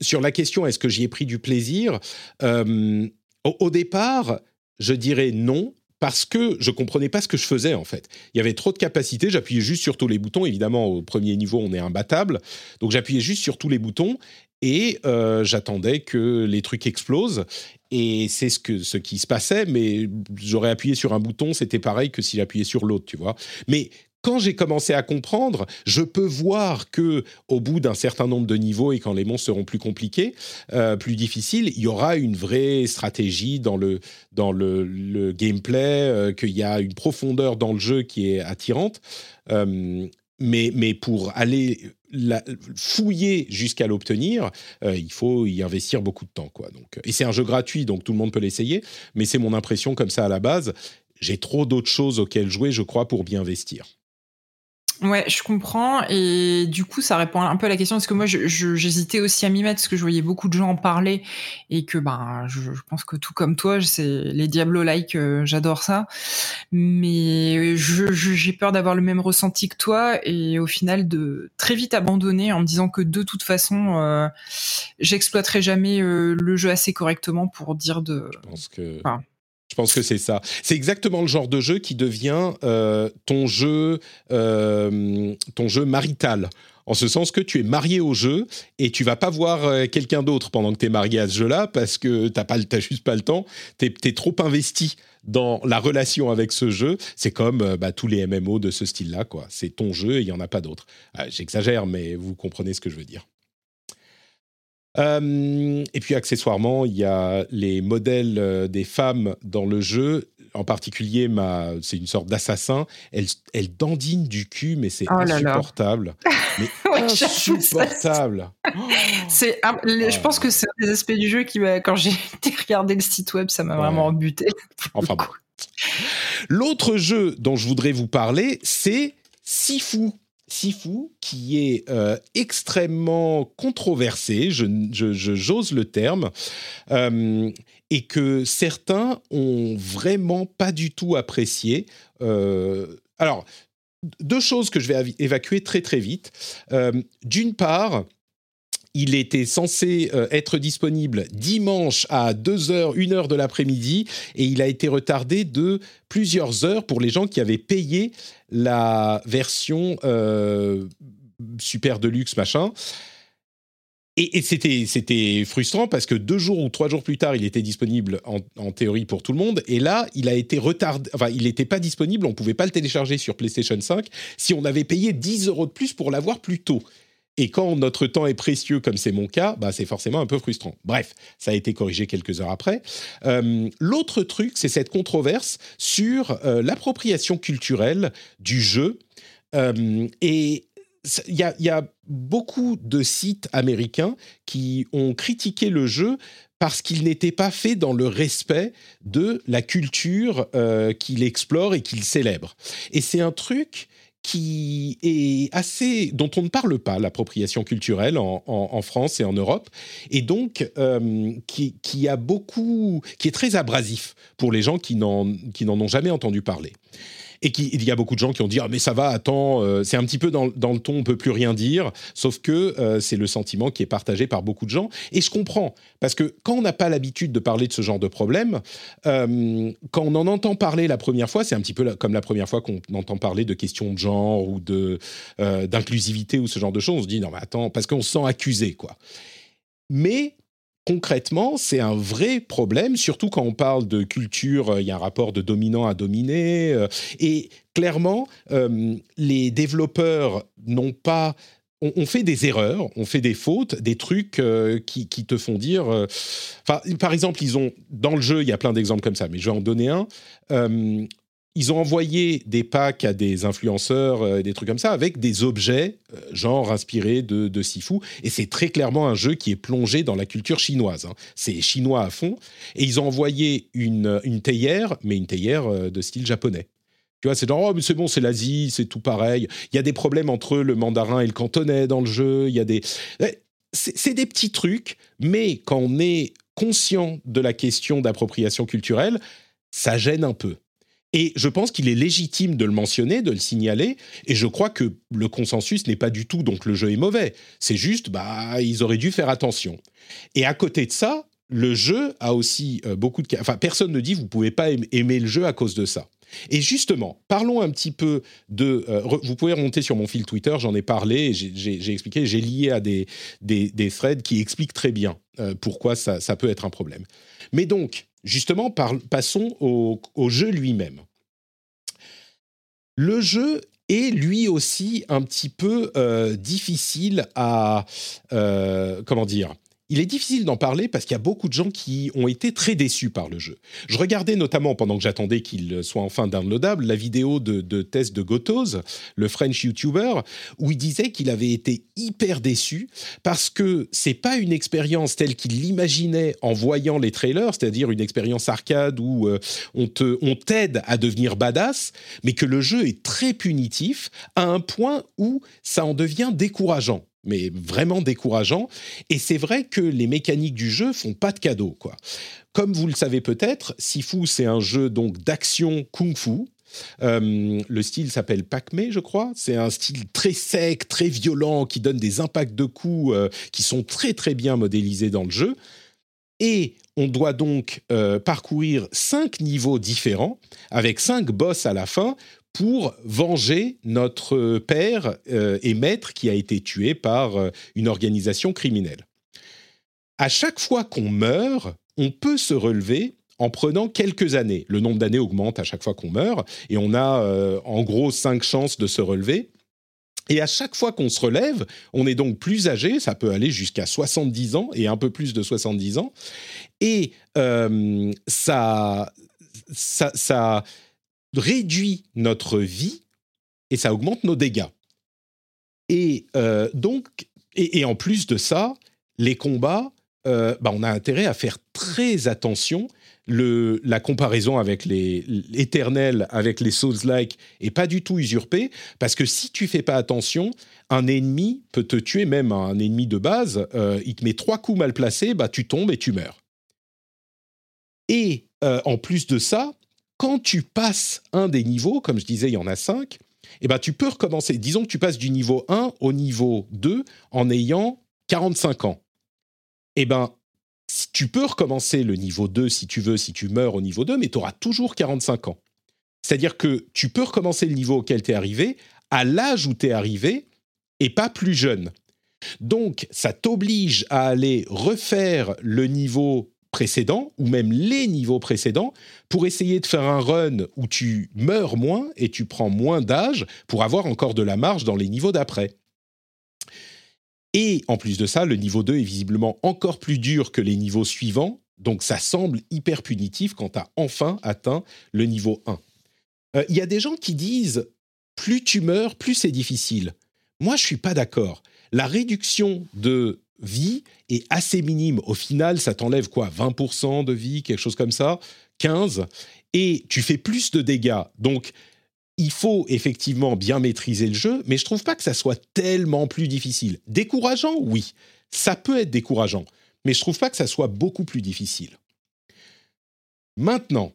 sur la question, est-ce que j'y ai pris du plaisir? Au, départ, je dirais non, parce que je comprenais pas ce que je faisais en fait. Il y avait trop de capacité, j'appuyais juste sur tous les boutons. Évidemment, au premier niveau, on est imbattable, donc j'appuyais juste sur tous les boutons et euh, j'attendais que les trucs explosent. Et c'est ce, que, ce qui se passait, mais j'aurais appuyé sur un bouton, c'était pareil que si j'appuyais sur l'autre, tu vois. Mais quand j'ai commencé à comprendre, je peux voir que au bout d'un certain nombre de niveaux et quand les monstres seront plus compliqués, euh, plus difficiles, il y aura une vraie stratégie dans le dans le, gameplay, euh, qu'il y a une profondeur dans le jeu qui est attirante. Euh, mais, mais pour aller fouiller jusqu'à l'obtenir, il faut y investir beaucoup de temps. Quoi. Donc, et c'est un jeu gratuit, donc tout le monde peut l'essayer, mais c'est mon impression comme ça à la base. J'ai trop d'autres choses auxquelles jouer, je crois, pour bien investir. Ouais, je comprends. Et du coup, ça répond un peu à la question parce que moi, j'hésitais aussi à m'y mettre parce que je voyais beaucoup de gens en parler et que ben, je, pense que tout comme toi, c'est les Diablo-like, euh, j'adore ça. Mais j'ai peur d'avoir le même ressenti que toi et au final de très vite abandonner en me disant que de toute façon, euh, j'exploiterai jamais euh, le jeu assez correctement pour dire de. Je pense que. Je pense que c'est ça. C'est exactement le genre de jeu qui devient euh, ton jeu, euh, ton jeu marital. En ce sens que tu es marié au jeu et tu vas pas voir euh, quelqu'un d'autre pendant que tu es marié à ce jeu-là parce que tu n'as juste pas le temps. Tu es, trop investi dans la relation avec ce jeu. C'est comme bah, tous les MMO de ce style-là. quoi. C'est ton jeu et il n'y en a pas d'autre. J'exagère, mais vous comprenez ce que je veux dire. Euh, et puis accessoirement, il y a les modèles euh, des femmes dans le jeu. En particulier, ma, c'est une sorte d'assassin. Elle, elle dandine du cul, mais c'est oh insupportable. [LAUGHS] Mais insupportable. [LAUGHS] c'est, je pense que c'est un des aspects du jeu qui quand j'ai [LAUGHS] regardé le site web, ça m'a vraiment buté. Enfin bon. L'autre jeu dont je voudrais vous parler, c'est Sifu. Sifu, qui est euh, extrêmement controversé, je, j'ose le terme, euh, et que certains ont vraiment pas du tout apprécié. Euh, alors, deux choses que je vais évacuer très très vite. D'une part, il était censé euh, être disponible dimanche à 2h, 1h de l'après-midi, et il a été retardé de plusieurs heures pour les gens qui avaient payé la version euh, super deluxe, machin. Et, c'était, c'était frustrant parce que deux jours ou trois jours plus tard, il était disponible en, en théorie pour tout le monde. Et là, il a été. Enfin, il n'était pas disponible. On ne pouvait pas le télécharger sur PlayStation 5 si on avait payé 10 euros de plus pour l'avoir plus tôt. Et quand notre temps est précieux, comme c'est mon cas, bah, c'est forcément un peu frustrant. Bref, ça a été corrigé quelques heures après. Euh, l'autre truc, c'est cette controverse sur euh, l'appropriation culturelle du jeu Euh, et il y, a beaucoup de sites américains qui ont critiqué le jeu parce qu'il n'était pas fait dans le respect de la culture qu'il explore et qu'il célèbre. Et c'est un truc qui est assez dont on ne parle pas l'appropriation culturelle en, France et en Europe et donc euh, qui, qui, a beaucoup qui est très abrasif pour les gens qui n'en qui n'en ont jamais entendu parler et qu'il y a beaucoup de gens qui ont dit ah mais ça va attends euh, c'est un petit peu dans, le ton on peut plus rien dire. Sauf que euh, c'est le sentiment qui est partagé par beaucoup de gens. Et je comprends. Parce que quand on n'a pas l'habitude de parler de ce genre de problème euh, quand on en entend parler la première fois c'est un petit peu comme la première fois qu'on entend parler de questions de genre ou d'inclusivité ou ce genre de choses on se dit non mais attends parce qu'on se sent accusé quoi. Mais concrètement, c'est un vrai problème, surtout quand on parle de culture, euh, il y a un rapport de dominant à dominé. Euh, et clairement, euh, les développeurs n'ont pas on, fait des erreurs, on fait des fautes, des trucs qui, qui, te font dire. Par exemple, ils ont dans le jeu, il y a plein d'exemples comme ça, mais je vais en donner un ils ont envoyé des packs à des influenceurs, euh, des trucs comme ça, avec des objets, euh, genre inspirés de, de Sifu. Et c'est très clairement un jeu qui est plongé dans la culture chinoise. Hein. C'est chinois à fond. Et ils ont envoyé une, une théière, mais une théière euh, de style japonais. Tu vois, c'est genre, oh, mais c'est bon, c'est l'Asie, c'est tout pareil. Il y a des problèmes entre le mandarin et le cantonais dans le jeu. Il y a des. C'est des petits trucs, mais quand on est conscient de la question d'appropriation culturelle, ça gêne un peu. Et je pense qu'il est légitime de le mentionner, de le signaler. Et je crois que le consensus n'est pas du tout donc le jeu est mauvais. C'est juste, bah, ils auraient dû faire attention. Et à côté de ça, le jeu a aussi euh, beaucoup de. Enfin, personne ne dit vous pouvez pas aimer le jeu à cause de ça. Et justement, parlons un petit peu de. Euh, vous pouvez remonter sur mon fil Twitter, j'en ai parlé, j'ai expliqué, j'ai lié à des, des, des, threads qui expliquent très bien euh, pourquoi ça, ça peut être un problème. Mais donc, justement, passons au, jeu lui-même. Le jeu est lui aussi un petit peu euh, difficile à euh, comment dire il est difficile d'en parler parce qu'il y a beaucoup de gens qui ont été très déçus par le jeu. Je regardais notamment, pendant que j'attendais qu'il soit enfin downloadable, la vidéo de, de test de Gotoz, le French YouTuber, où il disait qu'il avait été hyper déçu parce que c'est pas une expérience telle qu'il l'imaginait en voyant les trailers, c'est-à-dire une expérience arcade où euh, on on t'aide à devenir badass, mais que le jeu est très punitif à un point où ça en devient décourageant mais vraiment décourageant. Et c'est vrai que les mécaniques du jeu font pas de cadeau, quoi. Comme vous le savez peut-être, Sifu c'est un jeu donc d'action kung-fu. Euh, le style s'appelle Pac-Me, je crois. C'est un style très sec, très violent, qui donne des impacts de coups euh, qui sont très très bien modélisés dans le jeu. Et on doit donc euh, parcourir cinq niveaux différents, avec cinq boss à la fin, pour venger notre père euh, et maître qui a été tué par euh, une organisation criminelle. À chaque fois qu'on meurt, on peut se relever en prenant quelques années. Le nombre d'années augmente à chaque fois qu'on meurt et on a euh, en gros cinq chances de se relever. Et à chaque fois qu'on se relève, on est donc plus âgé, ça peut aller jusqu'à 70 ans et un peu plus de 70 ans. Et ça, ça, ça réduit notre vie et ça augmente nos dégâts. Et euh, donc, et, en plus de ça, les combats, euh, bah, on a intérêt à faire très attention. Le, la comparaison avec les l'éternel, avec les Souls-like, est pas du tout usurpée, parce que si tu fais pas attention, un ennemi peut te tuer, même un ennemi de base, euh, il te met trois coups mal placés, bah, tu tombes et tu meurs. Et en plus de ça, quand tu passes un des niveaux, comme je disais, il y en a cinq, eh ben, tu peux recommencer. Disons que tu passes du niveau 1 au niveau 2 en ayant 45 ans. Eh ben, tu peux recommencer le niveau 2 si tu veux, si tu meurs au niveau 2, mais tu auras toujours 45 ans. C'est-à-dire que tu peux recommencer le niveau auquel tu es arrivé à l'âge où tu es arrivé et pas plus jeune. Donc, ça t'oblige à aller refaire le niveau précédents, ou même les niveaux précédents, pour essayer de faire un run où tu meurs moins et tu prends moins d'âge pour avoir encore de la marge dans les niveaux d'après. Et en plus de ça, le niveau 2 est visiblement encore plus dur que les niveaux suivants, donc ça semble hyper punitif quand tu as enfin atteint le niveau 1. Euh, il y a des gens qui disent plus tu meurs, plus c'est difficile. Moi, je suis pas d'accord. La réduction de vie est assez minime. Au final, ça t'enlève quoi 20% de vie, quelque chose comme ça 15 Et tu fais plus de dégâts. Donc, il faut effectivement bien maîtriser le jeu, mais je trouve pas que ça soit tellement plus difficile. Décourageant, oui. Ça peut être décourageant, mais je trouve pas que ça soit beaucoup plus difficile. Maintenant,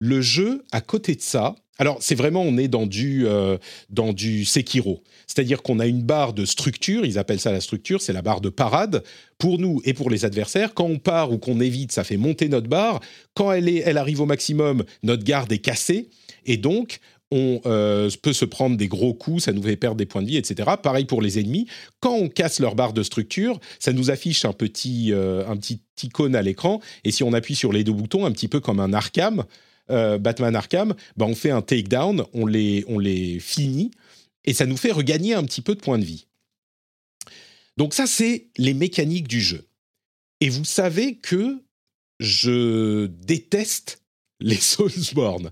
le jeu, à côté de ça, alors c'est vraiment, on est dans du, euh, dans du Sekiro. C'est-à-dire qu'on a une barre de structure, ils appellent ça la structure, c'est la barre de parade, pour nous et pour les adversaires. Quand on part ou qu'on évite, ça fait monter notre barre. Quand elle, est, elle arrive au maximum, notre garde est cassée. Et donc, on euh, peut se prendre des gros coups, ça nous fait perdre des points de vie, etc. Pareil pour les ennemis. Quand on casse leur barre de structure, ça nous affiche un petit, euh, un petit icône à l'écran. Et si on appuie sur les deux boutons, un petit peu comme un Arkham, euh, Batman Arkham, bah on fait un takedown, on les, on les finit, et ça nous fait regagner un petit peu de points de vie. Donc ça, c'est les mécaniques du jeu. Et vous savez que je déteste [LAUGHS] les Soulsborne.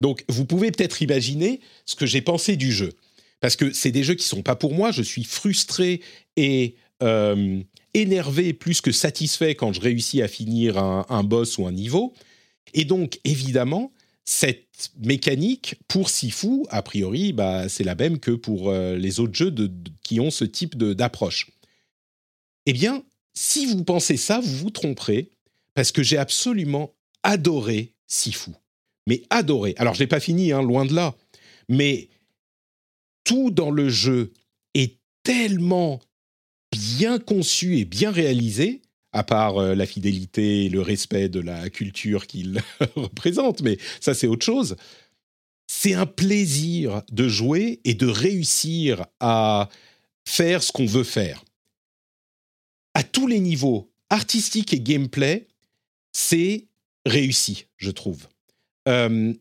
Donc, vous pouvez peut-être imaginer ce que j'ai pensé du jeu. Parce que c'est des jeux qui sont pas pour moi. Je suis frustré et euh, énervé plus que satisfait quand je réussis à finir un, boss ou un niveau. Et donc, évidemment, cette mécanique pour Sifu, a priori, bah, c'est la même que pour euh, les autres jeux qui ont ce type d'approche. Eh bien, si vous pensez ça, vous vous tromperez, parce que j'ai absolument adoré Sifu mais adoré. Alors, je l'ai pas fini, hein, loin de là. Mais tout dans le jeu est tellement bien conçu et bien réalisé, à part euh, la fidélité et le respect de la culture qu'il [LAUGHS] représente, mais ça c'est autre chose. C'est un plaisir de jouer et de réussir à faire ce qu'on veut faire. À tous les niveaux, artistique et gameplay, c'est réussi, je trouve. Euh,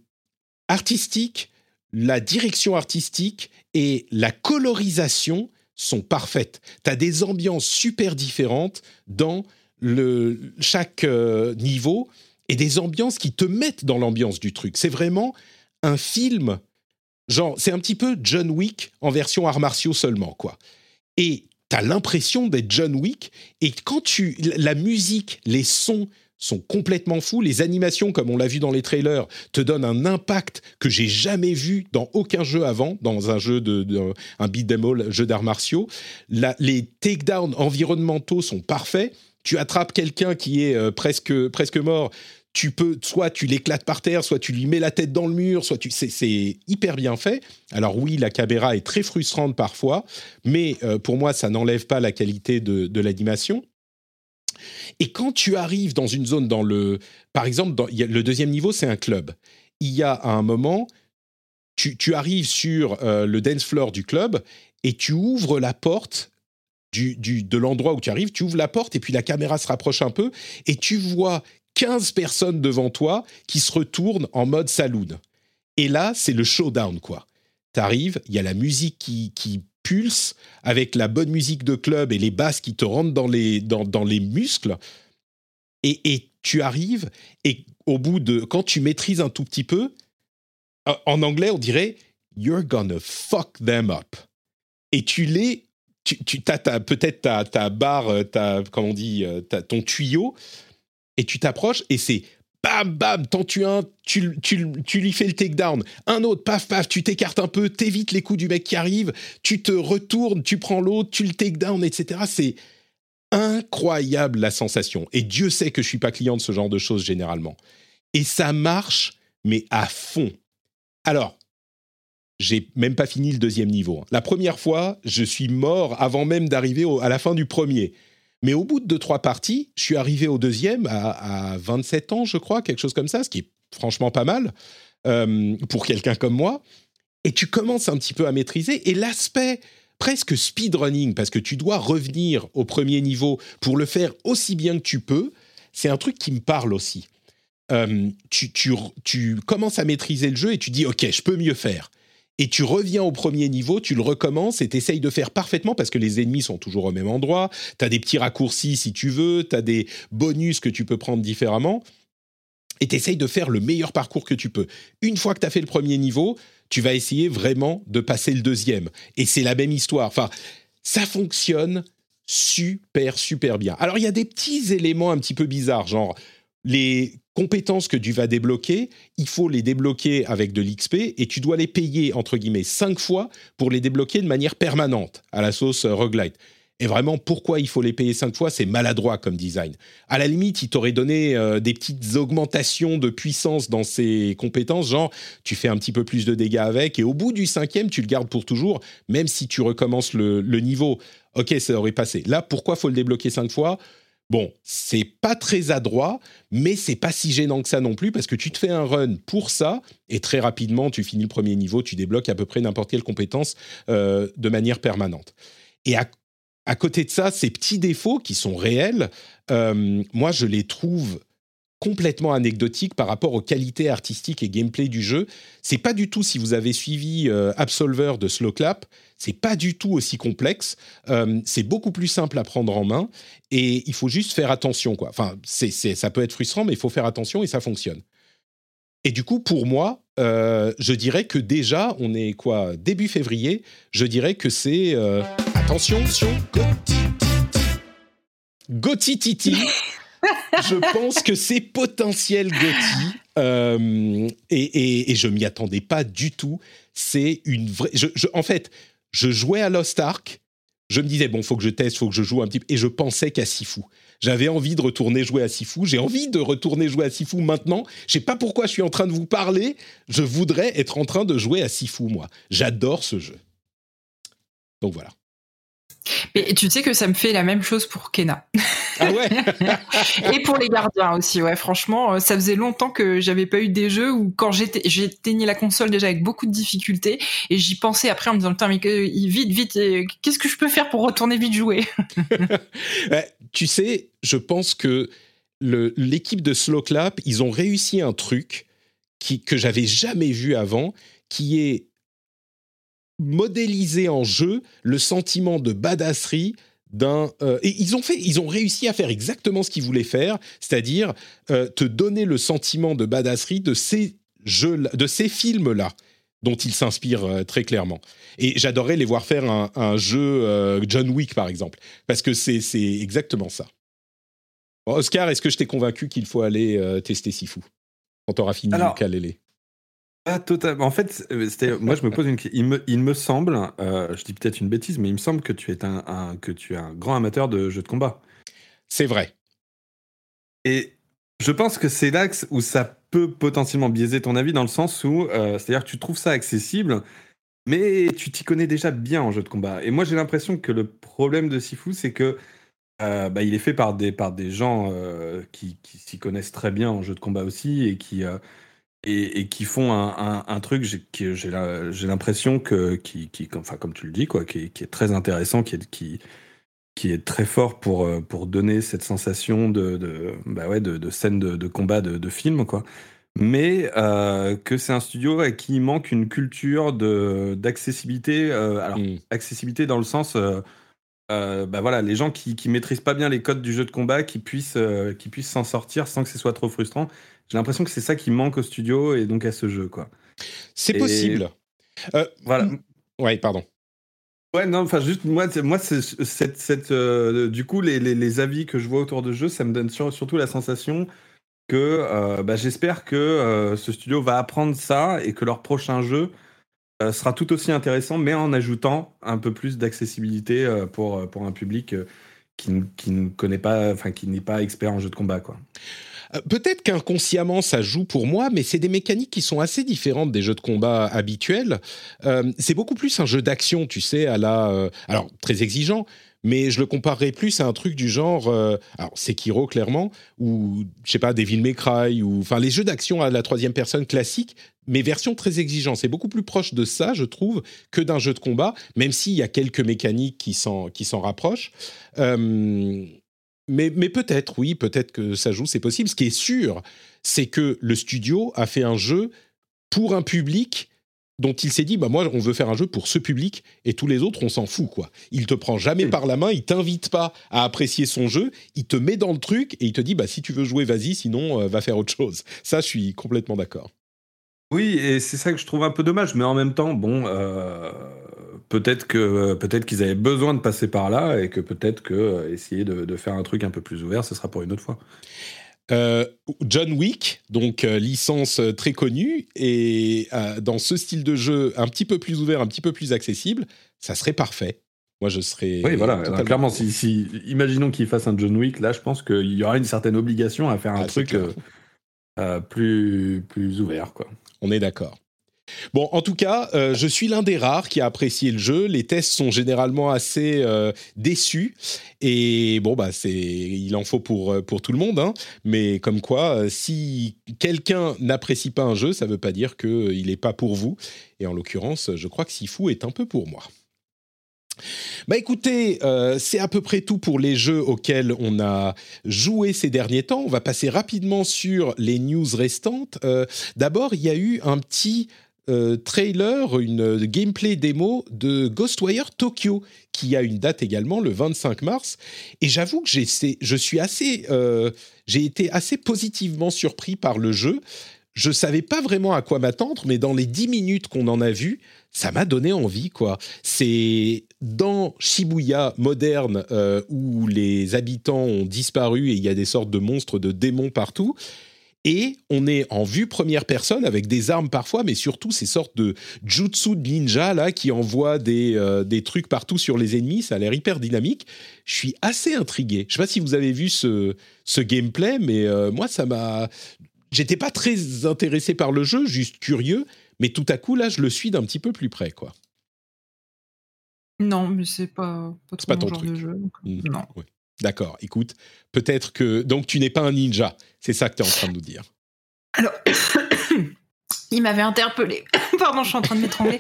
artistique, la direction artistique et la colorisation sont parfaites. Tu as des ambiances super différentes dans le, chaque euh, niveau et des ambiances qui te mettent dans l'ambiance du truc. C'est vraiment un film, genre, c'est un petit peu John Wick en version arts martiaux seulement, quoi. Et tu as l'impression d'être John Wick, et quand tu. La musique, les sons, sont complètement fous. Les animations, comme on l'a vu dans les trailers, te donnent un impact que j'ai jamais vu dans aucun jeu avant, dans un jeu de, un beat all, jeu d'arts martiaux. les takedowns environnementaux sont parfaits. Tu attrapes quelqu'un qui est euh, presque presque mort. Tu peux, soit tu l'éclates par terre, soit tu lui mets la tête dans le mur, soit tu, c'est hyper bien fait. Alors oui, la caméra est très frustrante parfois, mais euh, pour moi, ça n'enlève pas la qualité de, l'animation. Et quand tu arrives dans une zone, dans le, par exemple, le deuxième niveau, c'est un club. Il y a un moment, tu, arrives sur euh, le dance floor du club et tu ouvres la porte du, de l'endroit où tu arrives, tu ouvres la porte et puis la caméra se rapproche un peu et tu vois 15 personnes devant toi qui se retournent en mode saloon. Et là, c'est le showdown, quoi. T'arrives, il y a la musique qui, qui pulse avec la bonne musique de club et les basses qui te rentrent dans les, dans les muscles. Et, et, tu arrives, et au bout de. Quand tu maîtrises un tout petit peu, en anglais, on dirait You're gonna fuck them up. Et tu les. Tu, tu as, peut-être ta, ta barre, ta, comment on dit, ton tuyau, et tu t'approches, et c'est bam, bam, t'en tues un, tu, tu, tu, lui fais le takedown. Un autre, paf, paf, tu t'écartes un peu, t'évites les coups du mec qui arrive, tu te retournes, tu prends l'autre, tu le takedown, etc. C'est incroyable la sensation. Et Dieu sait que je suis pas client de ce genre de choses généralement. Et ça marche, mais à fond. Alors, j'ai même pas fini le deuxième niveau. La première fois, je suis mort avant même d'arriver à la fin du premier. Mais au bout de deux, trois parties, je suis arrivé au deuxième à, 27 ans, je crois, quelque chose comme ça, ce qui est franchement pas mal euh, pour quelqu'un comme moi. Et tu commences un petit peu à maîtriser. Et l'aspect presque speedrunning, parce que tu dois revenir au premier niveau pour le faire aussi bien que tu peux, c'est un truc qui me parle aussi. Euh, tu commences à maîtriser le jeu et tu dis, OK, je peux mieux faire et tu reviens au premier niveau, tu le recommences et tu essayes de faire parfaitement parce que les ennemis sont toujours au même endroit, tu as des petits raccourcis si tu veux, tu as des bonus que tu peux prendre différemment et tu essayes de faire le meilleur parcours que tu peux. Une fois que tu as fait le premier niveau, tu vas essayer vraiment de passer le deuxième. Et c'est la même histoire. Enfin, ça fonctionne super, super bien. Alors, il y a des petits éléments un petit peu bizarres, genre les compétences que tu vas débloquer, il faut les débloquer avec de l'XP et tu dois les payer, entre guillemets, cinq fois pour les débloquer de manière permanente à la sauce euh, roguelite. Et vraiment, pourquoi il faut les payer cinq fois? C'est maladroit comme design. À la limite, il t'aurait donné euh, des petites augmentations de puissance dans ses compétences, genre tu fais un petit peu plus de dégâts avec, et au bout du cinquième, tu le gardes pour toujours, même si tu recommences le, le niveau. Ok, ça aurait passé. Là, pourquoi faut le débloquer cinq fois? Bon, c'est pas très adroit, mais c'est pas si gênant que ça non plus parce que tu te fais un run pour ça et très rapidement tu finis le premier niveau, tu débloques à peu près n'importe quelle compétence euh, de manière permanente. Et à, côté de ça, ces petits défauts qui sont réels, euh, moi je les trouve complètement anecdotique par rapport aux qualités artistiques et gameplay du jeu. C'est pas du tout si vous avez suivi euh, Absolver de Slowclap, c'est pas du tout aussi complexe. Euh, c'est beaucoup plus simple à prendre en main et il faut juste faire attention quoi. Enfin, c'est, ça peut être frustrant, mais il faut faire attention et ça fonctionne. Et du coup, pour moi, euh, je dirais que déjà, on est quoi début février. Je dirais que c'est attention, attention, Gotti Titi [LAUGHS] je pense que c'est potentiel Gotti. Euh, et, et, je m'y attendais pas du tout. C'est une vraie. en fait, je jouais à Lost Ark. Je me disais, bon, faut que je teste, faut que je joue un petit peu. Et je pensais qu'à Sifu. J'avais envie de retourner jouer à Sifu. J'ai envie de retourner jouer à Sifu maintenant. Je sais pas pourquoi je suis en train de vous parler. Je voudrais être en train de jouer à Sifu, moi. J'adore ce jeu. Donc voilà. Mais tu sais que ça me fait la même chose pour Kena. Ah ouais [LAUGHS] Et pour les gardiens aussi, ouais. Franchement, euh, ça faisait longtemps que j'avais pas eu des jeux où quand j'éteignais la console déjà avec beaucoup de difficultés et j'y pensais après en me disant, putain, mais vite, vite, euh, qu'est-ce que je peux faire pour retourner vite jouer? [LAUGHS] Tu sais, je pense que l'équipe de Slow Clap, ils ont réussi un truc qui, que j'avais jamais vu avant, qui est modéliser en jeu le sentiment de badasserie d'un euh, et ils ont fait ils ont réussi à faire exactement ce qu'ils voulaient faire c'est-à-dire euh, te donner le sentiment de badasserie de ces jeux de ces films là dont ils s'inspirent euh, très clairement. Et j'adorerais les voir faire un, jeu John Wick par exemple parce que c'est c'est exactement ça. Oscar est-ce que je t'ai convaincu qu'il faut aller tester Sifu quand t'auras fini le Kalele pas totalement. En fait, euh, moi, je me pose une question. Il me, il me semble, euh, je dis peut-être une bêtise, mais il me semble que tu es un, que tu es un grand amateur de jeux de combat. C'est vrai. Et je pense que c'est là où ça peut potentiellement biaiser ton avis dans le sens où, euh, c'est-à-dire que tu trouves ça accessible, mais tu t'y connais déjà bien en jeu de combat. Et moi, j'ai l'impression que le problème de Sifu, c'est que bah, il est fait par des, par des gens qui, qui s'y connaissent très bien en jeu de combat aussi et qui et, qui font un, un, truc que j'ai l'impression que qui, qui, enfin comme tu le dis quoi, qui, est très intéressant, qui est qui qui est très fort pour euh, pour donner cette sensation de de bah ouais de, de scène de, de combat de, de, film quoi. Mais euh, que c'est un studio à qui manque une culture de d'accessibilité. Euh, alors mm. accessibilité dans le sens bah voilà, les gens qui, qui maîtrisent pas bien les codes du jeu de combat, qui puissent, qui puissent s'en sortir sans que ce soit trop frustrant. J'ai l'impression que c'est ça qui manque au studio et donc à ce jeu, quoi. C'est possible. Euh, voilà. Ouais, pardon. Ouais, non, enfin, juste, moi, moi cette, cette, euh, du coup, les, les, les, avis que je vois autour de jeu, ça me donne surtout la sensation que euh, bah, j'espère que ce studio va apprendre ça et que leur prochain jeu sera tout aussi intéressant, mais en ajoutant un peu plus d'accessibilité pour, pour un public qui, qui ne connaît pas, enfin, qui n'est pas expert en jeu de combat, quoi. Euh, peut-être qu'inconsciemment ça joue pour moi, mais c'est des mécaniques qui sont assez différentes des jeux de combat habituels. Euh, c'est beaucoup plus un jeu d'action, tu sais, à la, euh, alors très exigeant, mais je le comparerais plus à un truc du genre, alors Sekiro clairement, ou je sais pas, Devil May Cry, ou enfin les jeux d'action à la troisième personne classique, mais version très exigeante. C'est beaucoup plus proche de ça, je trouve, que d'un jeu de combat, même s'il y a quelques mécaniques qui s'en qui s'en rapprochent mais, peut-être, oui, peut-être que ça joue, c'est possible. Ce qui est sûr, c'est que le studio a fait un jeu pour un public dont il s'est dit, bah moi, on veut faire un jeu pour ce public et tous les autres, on s'en fout, quoi. Il te prend jamais par la main, il t'invite pas à apprécier son jeu, il te met dans le truc et il te dit, bah si tu veux jouer, vas-y, sinon, euh, va faire autre chose. [LAUGHS] Ça, je suis complètement d'accord. Oui, et c'est ça que je trouve un peu dommage, mais en même temps, bon, euh, peut-être que peut-être qu'ils avaient besoin de passer par là et que peut-être que euh, essayer de, de faire un truc un peu plus ouvert, ce sera pour une autre fois. Euh, John Wick, donc euh, licence euh, très connue, et euh, dans ce style de jeu un petit peu plus ouvert, un petit peu plus accessible, ça serait parfait. Moi, je serais. Oui, voilà. totalement- clairement, si, si- imaginons qu'il fasse un John Wick, là, je pense qu'il y aura une certaine obligation à faire un Ah, truc plus plus ouvert, quoi. On est d'accord. Bon, en tout cas, euh, je suis l'un des rares qui a apprécié le jeu. Les tests sont généralement assez euh, déçus. Et bon, bah, il en faut pour, euh, tout le monde. hein. Mais comme quoi, si quelqu'un n'apprécie pas un jeu, ça ne veut pas dire qu'il n'est pas pour vous. Et en l'occurrence, je crois que Sifu est un peu pour moi. Bah écoutez, c'est à peu près tout pour les jeux auxquels on a joué ces derniers temps. On va passer rapidement sur les news restantes. D'abord, il y a eu un petit euh, trailer, une euh, gameplay démo de Ghostwire Tokyo, qui a une date également, le 25 mars. Et j'avoue que j'ai- je suis assez, euh, j'ai été assez positivement surpris par le jeu. Je savais pas vraiment à quoi m'attendre, mais dans les 10 minutes qu'on en a vu, ça m'a donné envie, quoi. C'est dans Shibuya moderne où les habitants ont disparu et il y a des sortes de monstres, de démons partout. Et on est en vue première personne avec des armes parfois, mais surtout ces sortes de jutsu de ninja là qui envoient des, euh, des trucs partout sur les ennemis. Ça a l'air hyper dynamique. Je suis assez intrigué. Je sais pas si vous avez vu ce, ce gameplay, mais euh, moi ça m'a. J'étais pas très intéressé par le jeu, juste curieux. Mais tout à coup là, je le suis d'un petit peu plus près, quoi. Non, mais c'est pas, pas trop pas mon ton genre truc. de jeu. donc, Mm. Non. Ouais. D'accord. Écoute, peut-être que donc tu n'es pas un ninja. C'est ça que tu es en train de nous dire. Alors, [COUGHS] il m'avait interpellé. [COUGHS] Pardon, je suis en train de m'étrangler.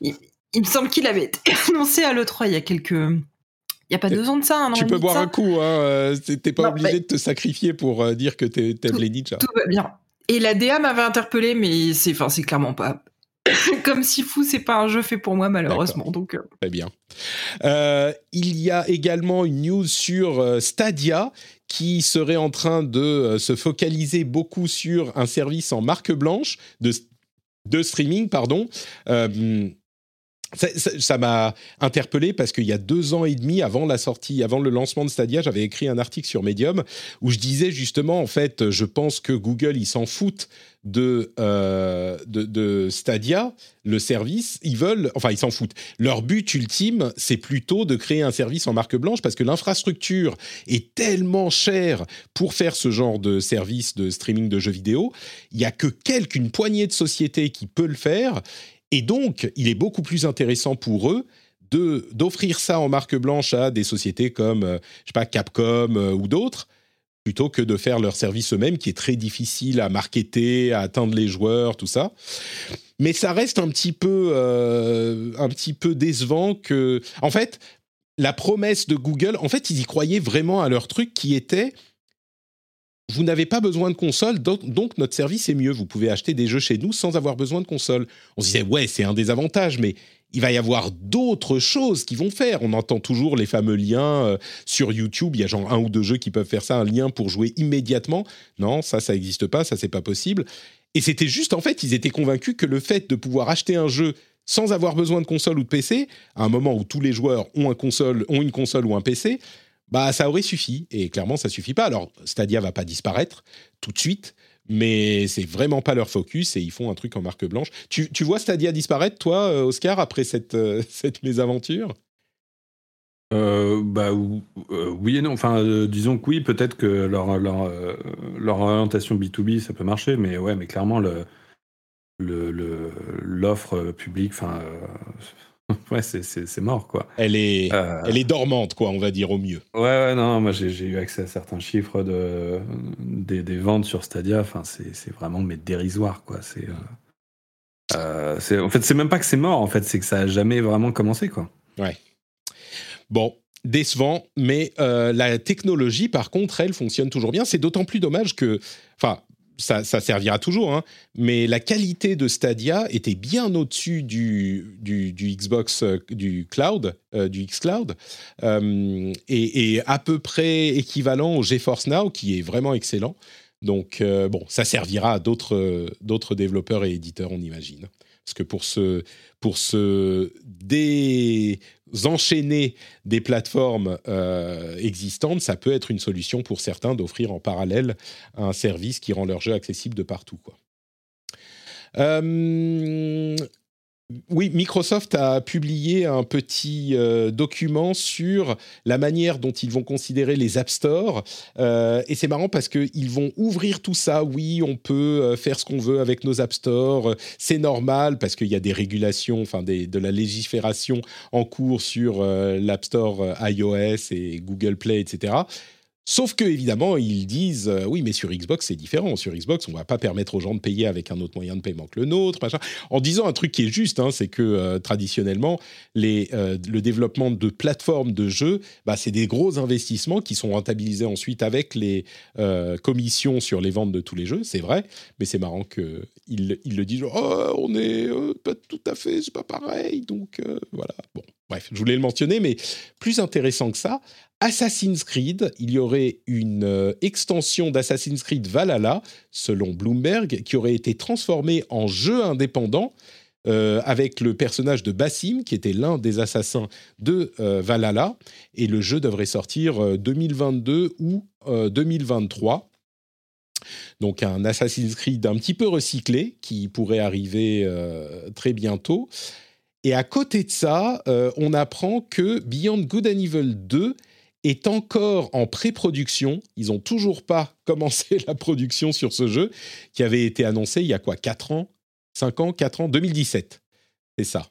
Il, il me semble qu'il avait été [COUGHS] annoncé à l'E3 il y a quelques. Il n'y a pas deux ans de ça, un tu peux boire un coup. Hein. euh, T'es pas Non, obligé de te sacrifier pour euh, dire que t'aimes les ninjas. Tout va bien. Et la DA m'avait interpellé, mais c'est enfin, c'est clairement pas. [LAUGHS] Comme si fou, c'est pas un jeu fait pour moi, malheureusement. Donc, euh, Très bien. Euh, il y a également une news sur euh, Stadia qui serait en train de se focaliser beaucoup sur un service en marque blanche de, de streaming, pardon. Euh, ça- m'a interpellé parce qu'il y a deux ans et demi avant la sortie, avant le lancement de Stadia, j'avais écrit un article sur Medium où je disais justement, en fait, je pense que Google, ils s'en foutent de, euh, de, Stadia, le service. Ils veulent, enfin, ils s'en foutent. Leur but ultime, c'est plutôt de créer un service en marque blanche parce que l'infrastructure est tellement chère pour faire ce genre de service de streaming de jeux vidéo. Il y a que quelques, une poignée de sociétés qui peut le faire. Et donc, il est beaucoup plus intéressant pour eux de d'offrir ça en marque blanche à des sociétés comme, euh, je sais pas, Capcom euh, ou d'autres, plutôt que de faire leur service eux-mêmes, qui est très difficile à marketer, à atteindre les joueurs, tout ça. Mais ça reste un petit peu, euh, un petit peu décevant que, en fait, la promesse de Google, en fait, ils y croyaient vraiment à leur truc qui était vous n'avez pas besoin de console, donc, notre service est mieux. Vous pouvez acheter des jeux chez nous sans avoir besoin de console. On se disait, ouais, c'est un des avantages, mais il va y avoir d'autres choses qui vont faire. On entend toujours les fameux liens euh, sur YouTube. Il y a genre un ou deux jeux qui peuvent faire ça, un lien pour jouer immédiatement. Non, ça, ça n'existe pas, ça, c'est pas possible. Et c'était juste, en fait, ils étaient convaincus que le fait de pouvoir acheter un jeu sans avoir besoin de console ou de PC, à un moment où tous les joueurs ont une console ou un PC, bah ça aurait suffi. Et clairement, ça suffit pas. Alors, Stadia va pas disparaître tout de suite, mais c'est vraiment pas leur focus et ils font un truc en marque blanche. Tu, tu vois Stadia disparaître, toi, euh, Oscar, après cette, euh, [LAUGHS] cette mésaventure? Euh, bah ou- oui et non. Enfin, disons que oui, peut-être que leur leur, orientation B2B ça peut marcher, mais ouais, mais clairement le le le- l'offre publique, enfin, [LAUGHS] ouais, c'est mort quoi. elle est, Euh, elle est dormante, quoi, on va dire au mieux. Ouais, ouais, non, moi j'ai eu accès à certains chiffres de, des, des ventes sur Stadia. Enfin, c'est vraiment mais dérisoire, quoi. C'est, euh, euh, en fait, c'est même pas que c'est mort, en fait, c'est que ça a jamais vraiment commencé, quoi. Bon, décevant, mais euh, la technologie, par contre, elle fonctionne toujours bien. C'est d'autant plus dommage que, enfin, ça, servira toujours, hein, mais la qualité de Stadia était bien au-dessus du, du, du Xbox, euh, du cloud, euh, du xCloud, euh, et, à peu près équivalent au GeForce Now, qui est vraiment excellent. Donc, euh, bon, ça servira à d'autres développeurs et éditeurs, on imagine. Parce que pour se, pour se désenchaîner des plateformes euh, existantes, ça peut être une solution pour certains d'offrir en parallèle un service qui rend leur jeu accessible de partout. Quoi. Euh, oui, Microsoft a publié un petit euh, document sur la manière dont ils vont considérer les App Store. Euh, et c'est marrant parce qu'ils vont ouvrir tout ça. Oui, on peut euh, faire ce qu'on veut avec nos App Store. C'est normal parce qu'il y a des régulations, enfin de la légifération en cours sur l'App Store iOS et Google Play, etc. Sauf que évidemment, ils disent euh, oui, mais sur Xbox c'est différent. Sur Xbox, on va pas permettre aux gens de payer avec un autre moyen de paiement que le nôtre, machin. En disant un truc qui est juste, hein, c'est que euh, traditionnellement, les, euh, le développement de plateformes de jeux, bah, c'est des gros investissements qui sont rentabilisés ensuite avec les commissions sur les ventes de tous les jeux. C'est vrai, mais c'est marrant que ils, le disent. Oh, on est pas tout à fait, c'est pas pareil. Donc voilà. Bon, bref, je voulais le mentionner, mais plus intéressant que ça, Assassin's Creed, il y aurait une euh, extension d'Assassin's Creed Valhalla, selon Bloomberg, qui aurait été transformée en jeu indépendant euh, avec le personnage de Bassim, qui était l'un des assassins de euh, Valhalla. Et le jeu devrait sortir 2022 ou 2023. Donc un Assassin's Creed un petit peu recyclé qui pourrait arriver très bientôt. Et à côté de ça, on apprend que Beyond Good and Evil 2 est encore en pré-production. Ils n'ont toujours pas [LAUGHS] commencé la production sur ce jeu qui avait été annoncé il y a quoi 4 ans 5 ans 4 ans 2017. C'est ça.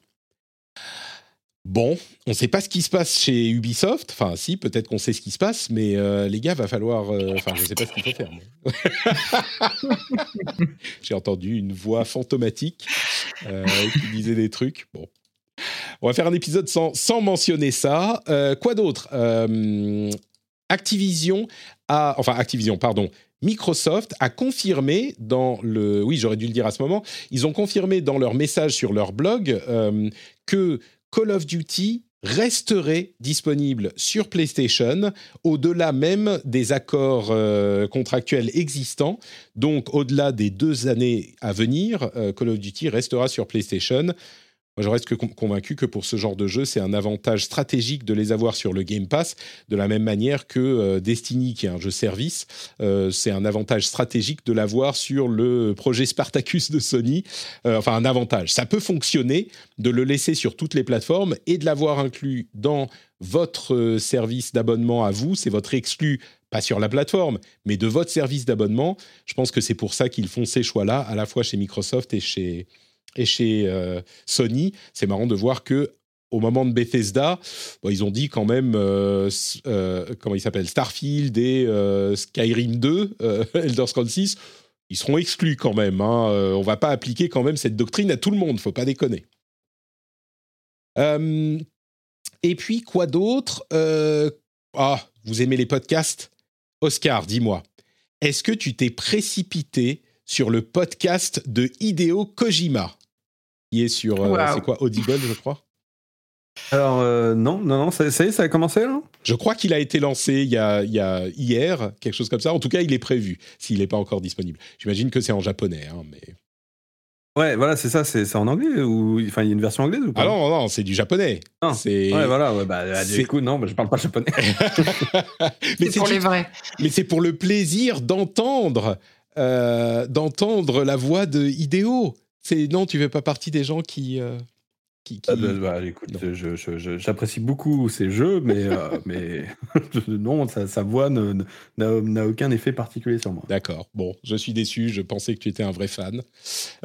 Bon, on ne sait pas ce qui se passe chez Ubisoft. Enfin, si, peut-être qu'on sait ce qui se passe, mais euh, les gars, va falloir. Euh, enfin, je ne sais pas ce qu'il faut faire. [LAUGHS] J'ai entendu une voix fantomatique euh, qui disait des trucs. Bon, on va faire un épisode sans, sans mentionner ça. Euh, quoi d'autre? Euh, Activision a, enfin Activision, pardon, Microsoft a confirmé dans le, oui j'aurais dû le dire à ce moment, ils ont confirmé dans leur message sur leur blog euh, que Call of Duty resterait disponible sur PlayStation au-delà même des accords contractuels existants. Donc au-delà des deux années à venir, Call of Duty restera sur PlayStation. Moi, je reste convaincu que pour ce genre de jeu, c'est un avantage stratégique de les avoir sur le Game Pass, de la même manière que euh, Destiny, qui est un jeu service, euh, c'est un avantage stratégique de l'avoir sur le projet Spartacus de Sony. Euh, enfin, un avantage. Ça peut fonctionner de le laisser sur toutes les plateformes et de l'avoir inclus dans votre service d'abonnement à vous. C'est votre exclu pas sur la plateforme, mais de votre service d'abonnement. Je pense que c'est pour ça qu'ils font ces choix-là, à la fois chez Microsoft et chez, et chez euh, Sony, c'est marrant de voir que au moment de Bethesda, ils ont dit quand même, euh, euh, comment il s'appelle, Starfield et Skyrim 2, [LAUGHS] Elder Scrolls 6, ils seront exclus quand même. Hein. on va pas appliquer quand même cette doctrine à tout le monde, faut pas déconner. et puis quoi d'autre Ah, vous aimez les podcasts? Oscar, dis-moi, est-ce que tu t'es précipité sur le podcast de Hideo Kojima? Est sur, euh, c'est quoi, Audible, je crois? Alors euh, non, non, non, ça, ça, y est, ça a commencé là? Je crois qu'il a été lancé il y, a, il y a, hier, quelque chose comme ça. En tout cas, il est prévu, s'il n'est pas encore disponible. J'imagine que c'est en japonais, hein, mais... Ouais, voilà, c'est ça, c'est en anglais ou enfin il y a une version anglaise ou pas? Ah non, non, c'est du japonais. C'est ouais, voilà, ouais, bah du coup non, bah, je parle pas japonais. [LAUGHS] mais c'est pour les vrais. Mais c'est pour le plaisir d'entendre euh, d'entendre la voix de Hideo. C'est non, tu fais pas partie des gens qui. Euh, qui, ah bah, bah, écoute, j'apprécie beaucoup ces jeux, mais, euh, [LAUGHS] mais [LAUGHS] non, sa, voix n'a aucun effet particulier sur moi. D'accord. Bon, je suis déçu. Je pensais que tu étais un vrai fan.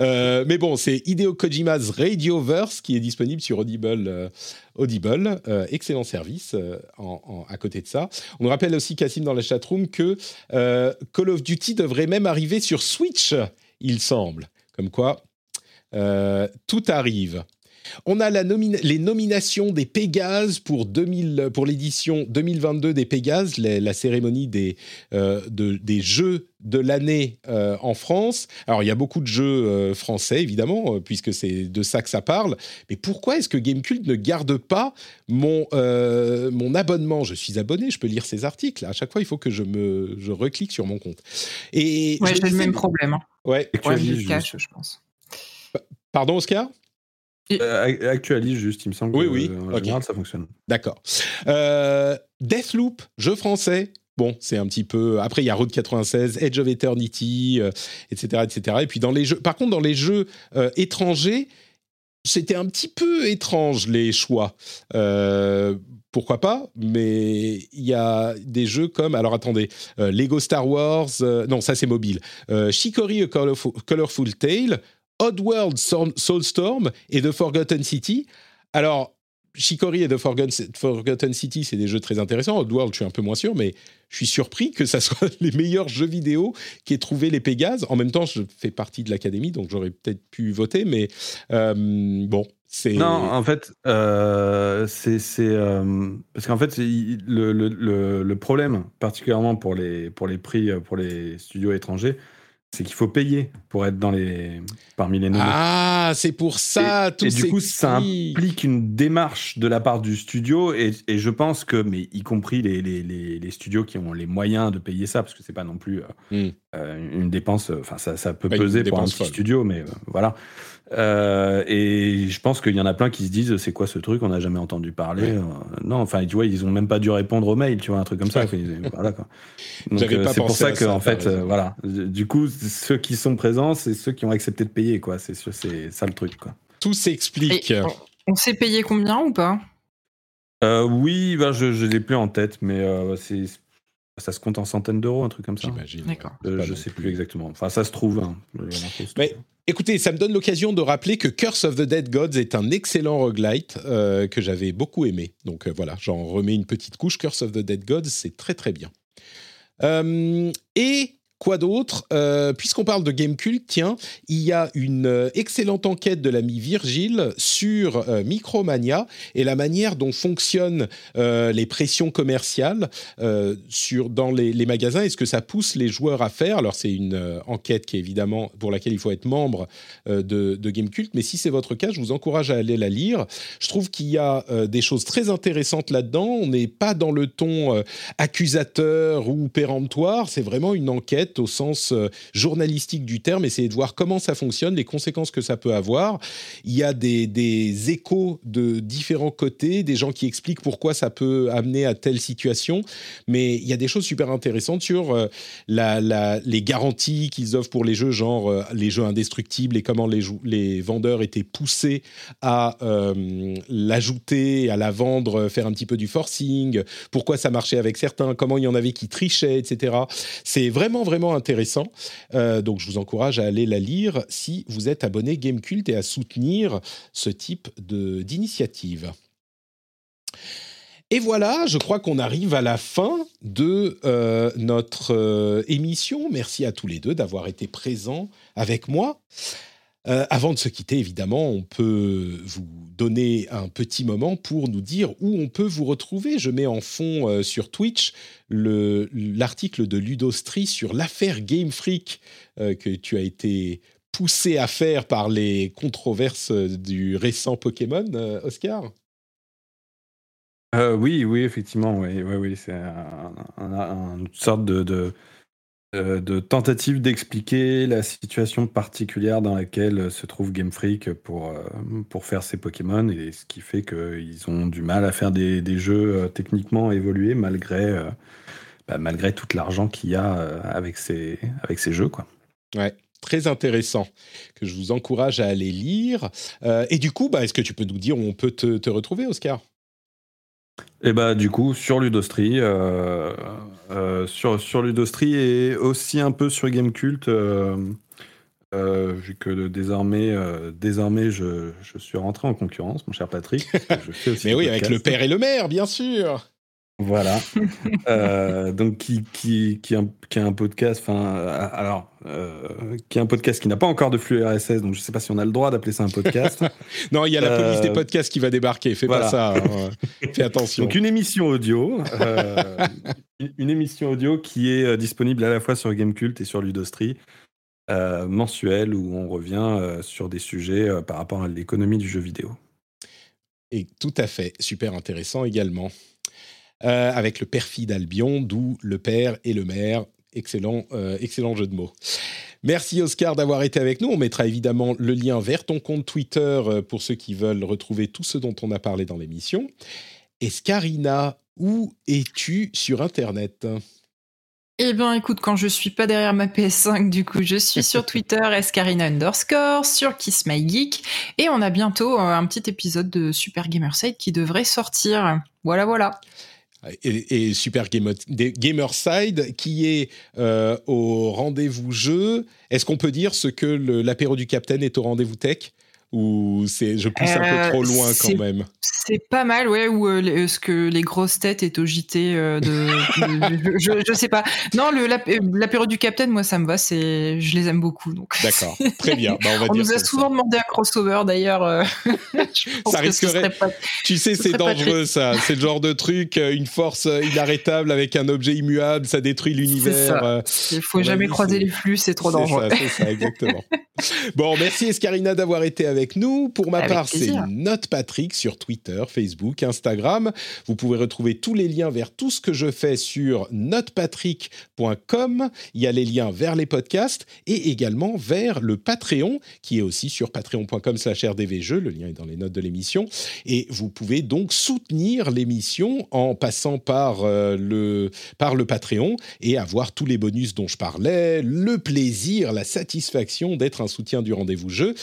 Euh, mais bon, c'est Hideo Kojima's Radioverse qui est disponible sur Audible. Audible, excellent service en, à côté de ça. On nous rappelle aussi, Cassim, dans la chatroom, que Call of Duty devrait même arriver sur Switch, il semble. Comme quoi, tout arrive. On a la nomina- les nominations des Pégases pour, 2000, pour l'édition 2022 des Pégases, la, la cérémonie des, euh, de- des jeux de l'année euh, en France. Alors, il y a beaucoup de jeux euh, français, évidemment, euh, puisque c'est de ça que ça parle. Mais pourquoi est-ce que Gamecult ne garde pas mon, euh, mon abonnement? Je suis abonné, je peux lire ces articles. À chaque fois, il faut que je, me, je reclique sur mon compte. Et Ouais, j'ai le même problème. hein. Ouais. Ouais, je le cache, je pense. Pardon, Oscar? Euh, ac- actualise juste, il me semble. Oui, que, oui, euh, En général, ça fonctionne. D'accord. Euh, Deathloop, jeu français. Bon, c'est un petit peu. Après, il y a Road 96, Edge of Eternity, euh, etc., etc. Et puis dans les jeux. Par contre, dans les jeux euh, étrangers, c'était un petit peu étrange les choix. Euh, pourquoi pas Mais il y a des jeux comme. Alors attendez, euh, Lego Star Wars. euh, non, ça c'est mobile. Euh, Chicory A Colorful, Colorful Tale, Oddworld Soul- Soulstorm et The Forgotten City. Alors, Chicory et The Forgotten, City, c'est des jeux très intéressants. Oddworld, je suis un peu moins sûr, mais je suis surpris que ça [LAUGHS] soit les meilleurs jeux vidéo qu'aient trouvé les Pégases. En même temps, je fais partie de l'académie, donc j'aurais peut-être pu voter, mais euh, bon, c'est. Non, en fait, euh, c'est euh, parce qu'en fait, le, le, le, problème, particulièrement pour les pour les prix pour les studios étrangers, c'est qu'il faut payer pour être dans les parmi les nommés. Ah, c'est pour ça, et, tout et du coup, ça implique une démarche de la part du studio, et, et je pense que, mais y compris les, les, les, les studios qui ont les moyens de payer ça, parce que c'est pas non plus euh, Mm. euh, une dépense, enfin ça, ça peut peser pour un petit folle. studio, mais euh, voilà. Euh, et je pense qu'il y en a plein qui se disent c'est quoi ce truc, on n'a jamais entendu parler. Ouais. Euh, non, enfin, tu vois, ils ont même pas dû répondre aux mails, tu vois, un truc comme ça. [LAUGHS] Voilà, quoi. Donc, euh, c'est pour ça que, ça, en fait, euh, voilà. Du coup, ceux qui sont présents, c'est ceux qui ont accepté de payer, quoi. C'est sûr, c'est ça le truc, quoi. Tout s'explique. On, on s'est payé combien ou pas? Euh, oui, ben, je ne l'ai plus en tête, mais euh, c'est ça se compte en centaines d'euros, un truc comme ça. J'imagine. D'accord. Euh, je sais plus. plus exactement. Enfin, ça se trouve. hein. Mais-. Écoutez, ça me donne l'occasion de rappeler que Curse of the Dead Gods est un excellent roguelite euh, que j'avais beaucoup aimé. Donc euh, voilà, j'en remets une petite couche. Curse of the Dead Gods, c'est très très bien. Euh, et quoi d'autre? Euh, Puisqu'on parle de Gamecult, tiens, il y a une euh, excellente enquête de l'ami Virgile sur euh, Micromania et la manière dont fonctionnent les pressions commerciales sur, dans les, magasins et ce que ça pousse les joueurs à faire. Alors c'est une enquête qui est évidemment pour laquelle il faut être membre de, de Gamecult, mais si c'est votre cas, je vous encourage à aller la lire. Je trouve qu'il y a des choses très intéressantes là-dedans. On n'est pas dans le ton accusateur ou péremptoire, c'est vraiment une enquête au sens euh, journalistique du terme, essayer de voir comment ça fonctionne, les conséquences que ça peut avoir. Il y a des, des échos de différents côtés, des gens qui expliquent pourquoi ça peut amener à telle situation, mais il y a des choses super intéressantes sur euh, la, les garanties qu'ils offrent pour les jeux, genre euh, les jeux indestructibles et comment les, les vendeurs étaient poussés à l'ajouter, à la vendre, faire un petit peu du forcing, pourquoi ça marchait avec certains, comment il y en avait qui trichaient, etc. C'est vraiment, vraiment intéressant. Euh, donc, je vous encourage à aller la lire si vous êtes abonné Gamecult et à soutenir ce type d'initiative. Et voilà, je crois qu'on arrive à la fin de euh, notre euh, émission. Merci à tous les deux d'avoir été présents avec moi. Euh, avant de se quitter, évidemment, on peut vous donner un petit moment pour nous dire où on peut vous retrouver. Je mets en fond euh, sur Twitch le- l'article de Ludostri sur l'affaire Game Freak euh, que tu as été poussé à faire par les controverses du récent Pokémon, Oscar? Oui, oui, effectivement, oui, oui, oui, c'est un- un- un- une sorte de, euh, de tentative d'expliquer la situation particulière dans laquelle se trouve Game Freak pour, euh, pour faire ses Pokémon, et ce qui fait qu'ils ont du mal à faire des, des jeux euh, techniquement évolués malgré, euh, bah, malgré tout l'argent qu'il y a euh, avec, ces, avec jeux, quoi. Ouais, très intéressant, que je vous encourage à aller lire. Euh, et du coup, bah, est-ce que tu peux nous dire où on peut te, te retrouver, Oscar? Et bah du coup sur Ludostri, euh, euh, sur, sur Ludostri et aussi un peu sur Gamecult, euh, vu que désormais, désormais je, je suis rentré en concurrence, mon cher Patrick. parce que je fais aussi [LAUGHS] Mais oui, avec le père et le maire, bien sûr Voilà. [LAUGHS] Euh, donc, qui, qui, qui, a, qui a un podcast, enfin, euh, alors, euh, qui a un podcast qui n'a pas encore de flux RSS, donc je ne sais pas si on a le droit d'appeler ça un podcast. [LAUGHS] non, il y a la police des podcasts qui va débarquer, fais pas ça. Hein. Fais attention. Donc, une émission audio, une émission audio qui est disponible à la fois sur Gamecult et sur Ludostri. mensuelle où on revient sur des sujets par rapport à l'économie du jeu vidéo. Et tout à fait, super intéressant également. Euh, avec le perfide Albion, d'où le père et le maire. Excellent, euh, excellent jeu de mots. Merci Oscar d'avoir été avec nous. On mettra évidemment le lien vers ton compte Twitter euh, pour ceux qui veulent retrouver tout ce dont on a parlé dans l'émission. Escarina, où es-tu sur Internet? Eh bien, écoute, quand je suis pas derrière ma PS5, du coup, je suis sur [LAUGHS] Twitter, escarina underscore, sur Kiss My Geek, et on a bientôt un petit épisode de Super Gamerside qui devrait sortir. Voilà, voilà et, Super Gamerside qui est euh, au rendez-vous jeu. Est-ce qu'on peut dire ce que l'apéro du Capitaine est au rendez-vous tech? Ou c'est je pousse un peu euh, trop loin quand même C'est pas mal, ouais. Ou euh, ce que les grosses têtes est au JT euh, de, je, je, sais pas. Non, l'apéro du Capitaine, moi ça me va. C'est, je les aime beaucoup. Donc. D'accord, très bien. Bah, on, va [LAUGHS] on nous a souvent demandé un crossover d'ailleurs. [LAUGHS] ça risquerait. Tu sais, c'est dangereux ça. C'est le genre de truc, une force inarrêtable avec un objet immuable, ça détruit l'univers. Il faut jamais croiser les flux, c'est trop dangereux. C'est ça, exactement. [LAUGHS] bon, merci Escarina d'avoir été avec avec nous. Pour ma part, c'est Note Patrick sur Twitter, Facebook, Instagram. Vous pouvez retrouver tous les liens vers tout ce que je fais sur notepatrick.com. Il y a les liens vers les podcasts et également vers le Patreon qui est aussi sur patreon.com/rdvjeux. Le lien est dans les notes de l'émission. Et vous pouvez donc soutenir l'émission en passant par euh, le par le Patreon et avoir tous les bonus dont je parlais, le plaisir, la satisfaction d'être un soutien du rendez-vous jeu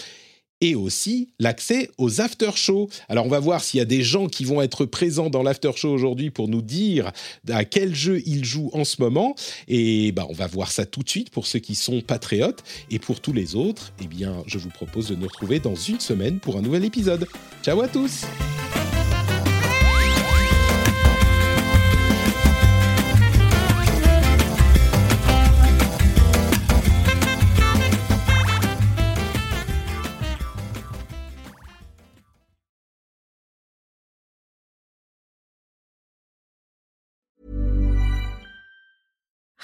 et aussi l'accès aux after-shows. Alors on va voir s'il y a des gens qui vont être présents dans l'after-show aujourd'hui pour nous dire à quel jeu ils jouent en ce moment. Et bah, on va voir ça tout de suite pour ceux qui sont patriotes. Et pour tous les autres, eh bien, je vous propose de nous retrouver dans une semaine pour un nouvel épisode. Ciao à tous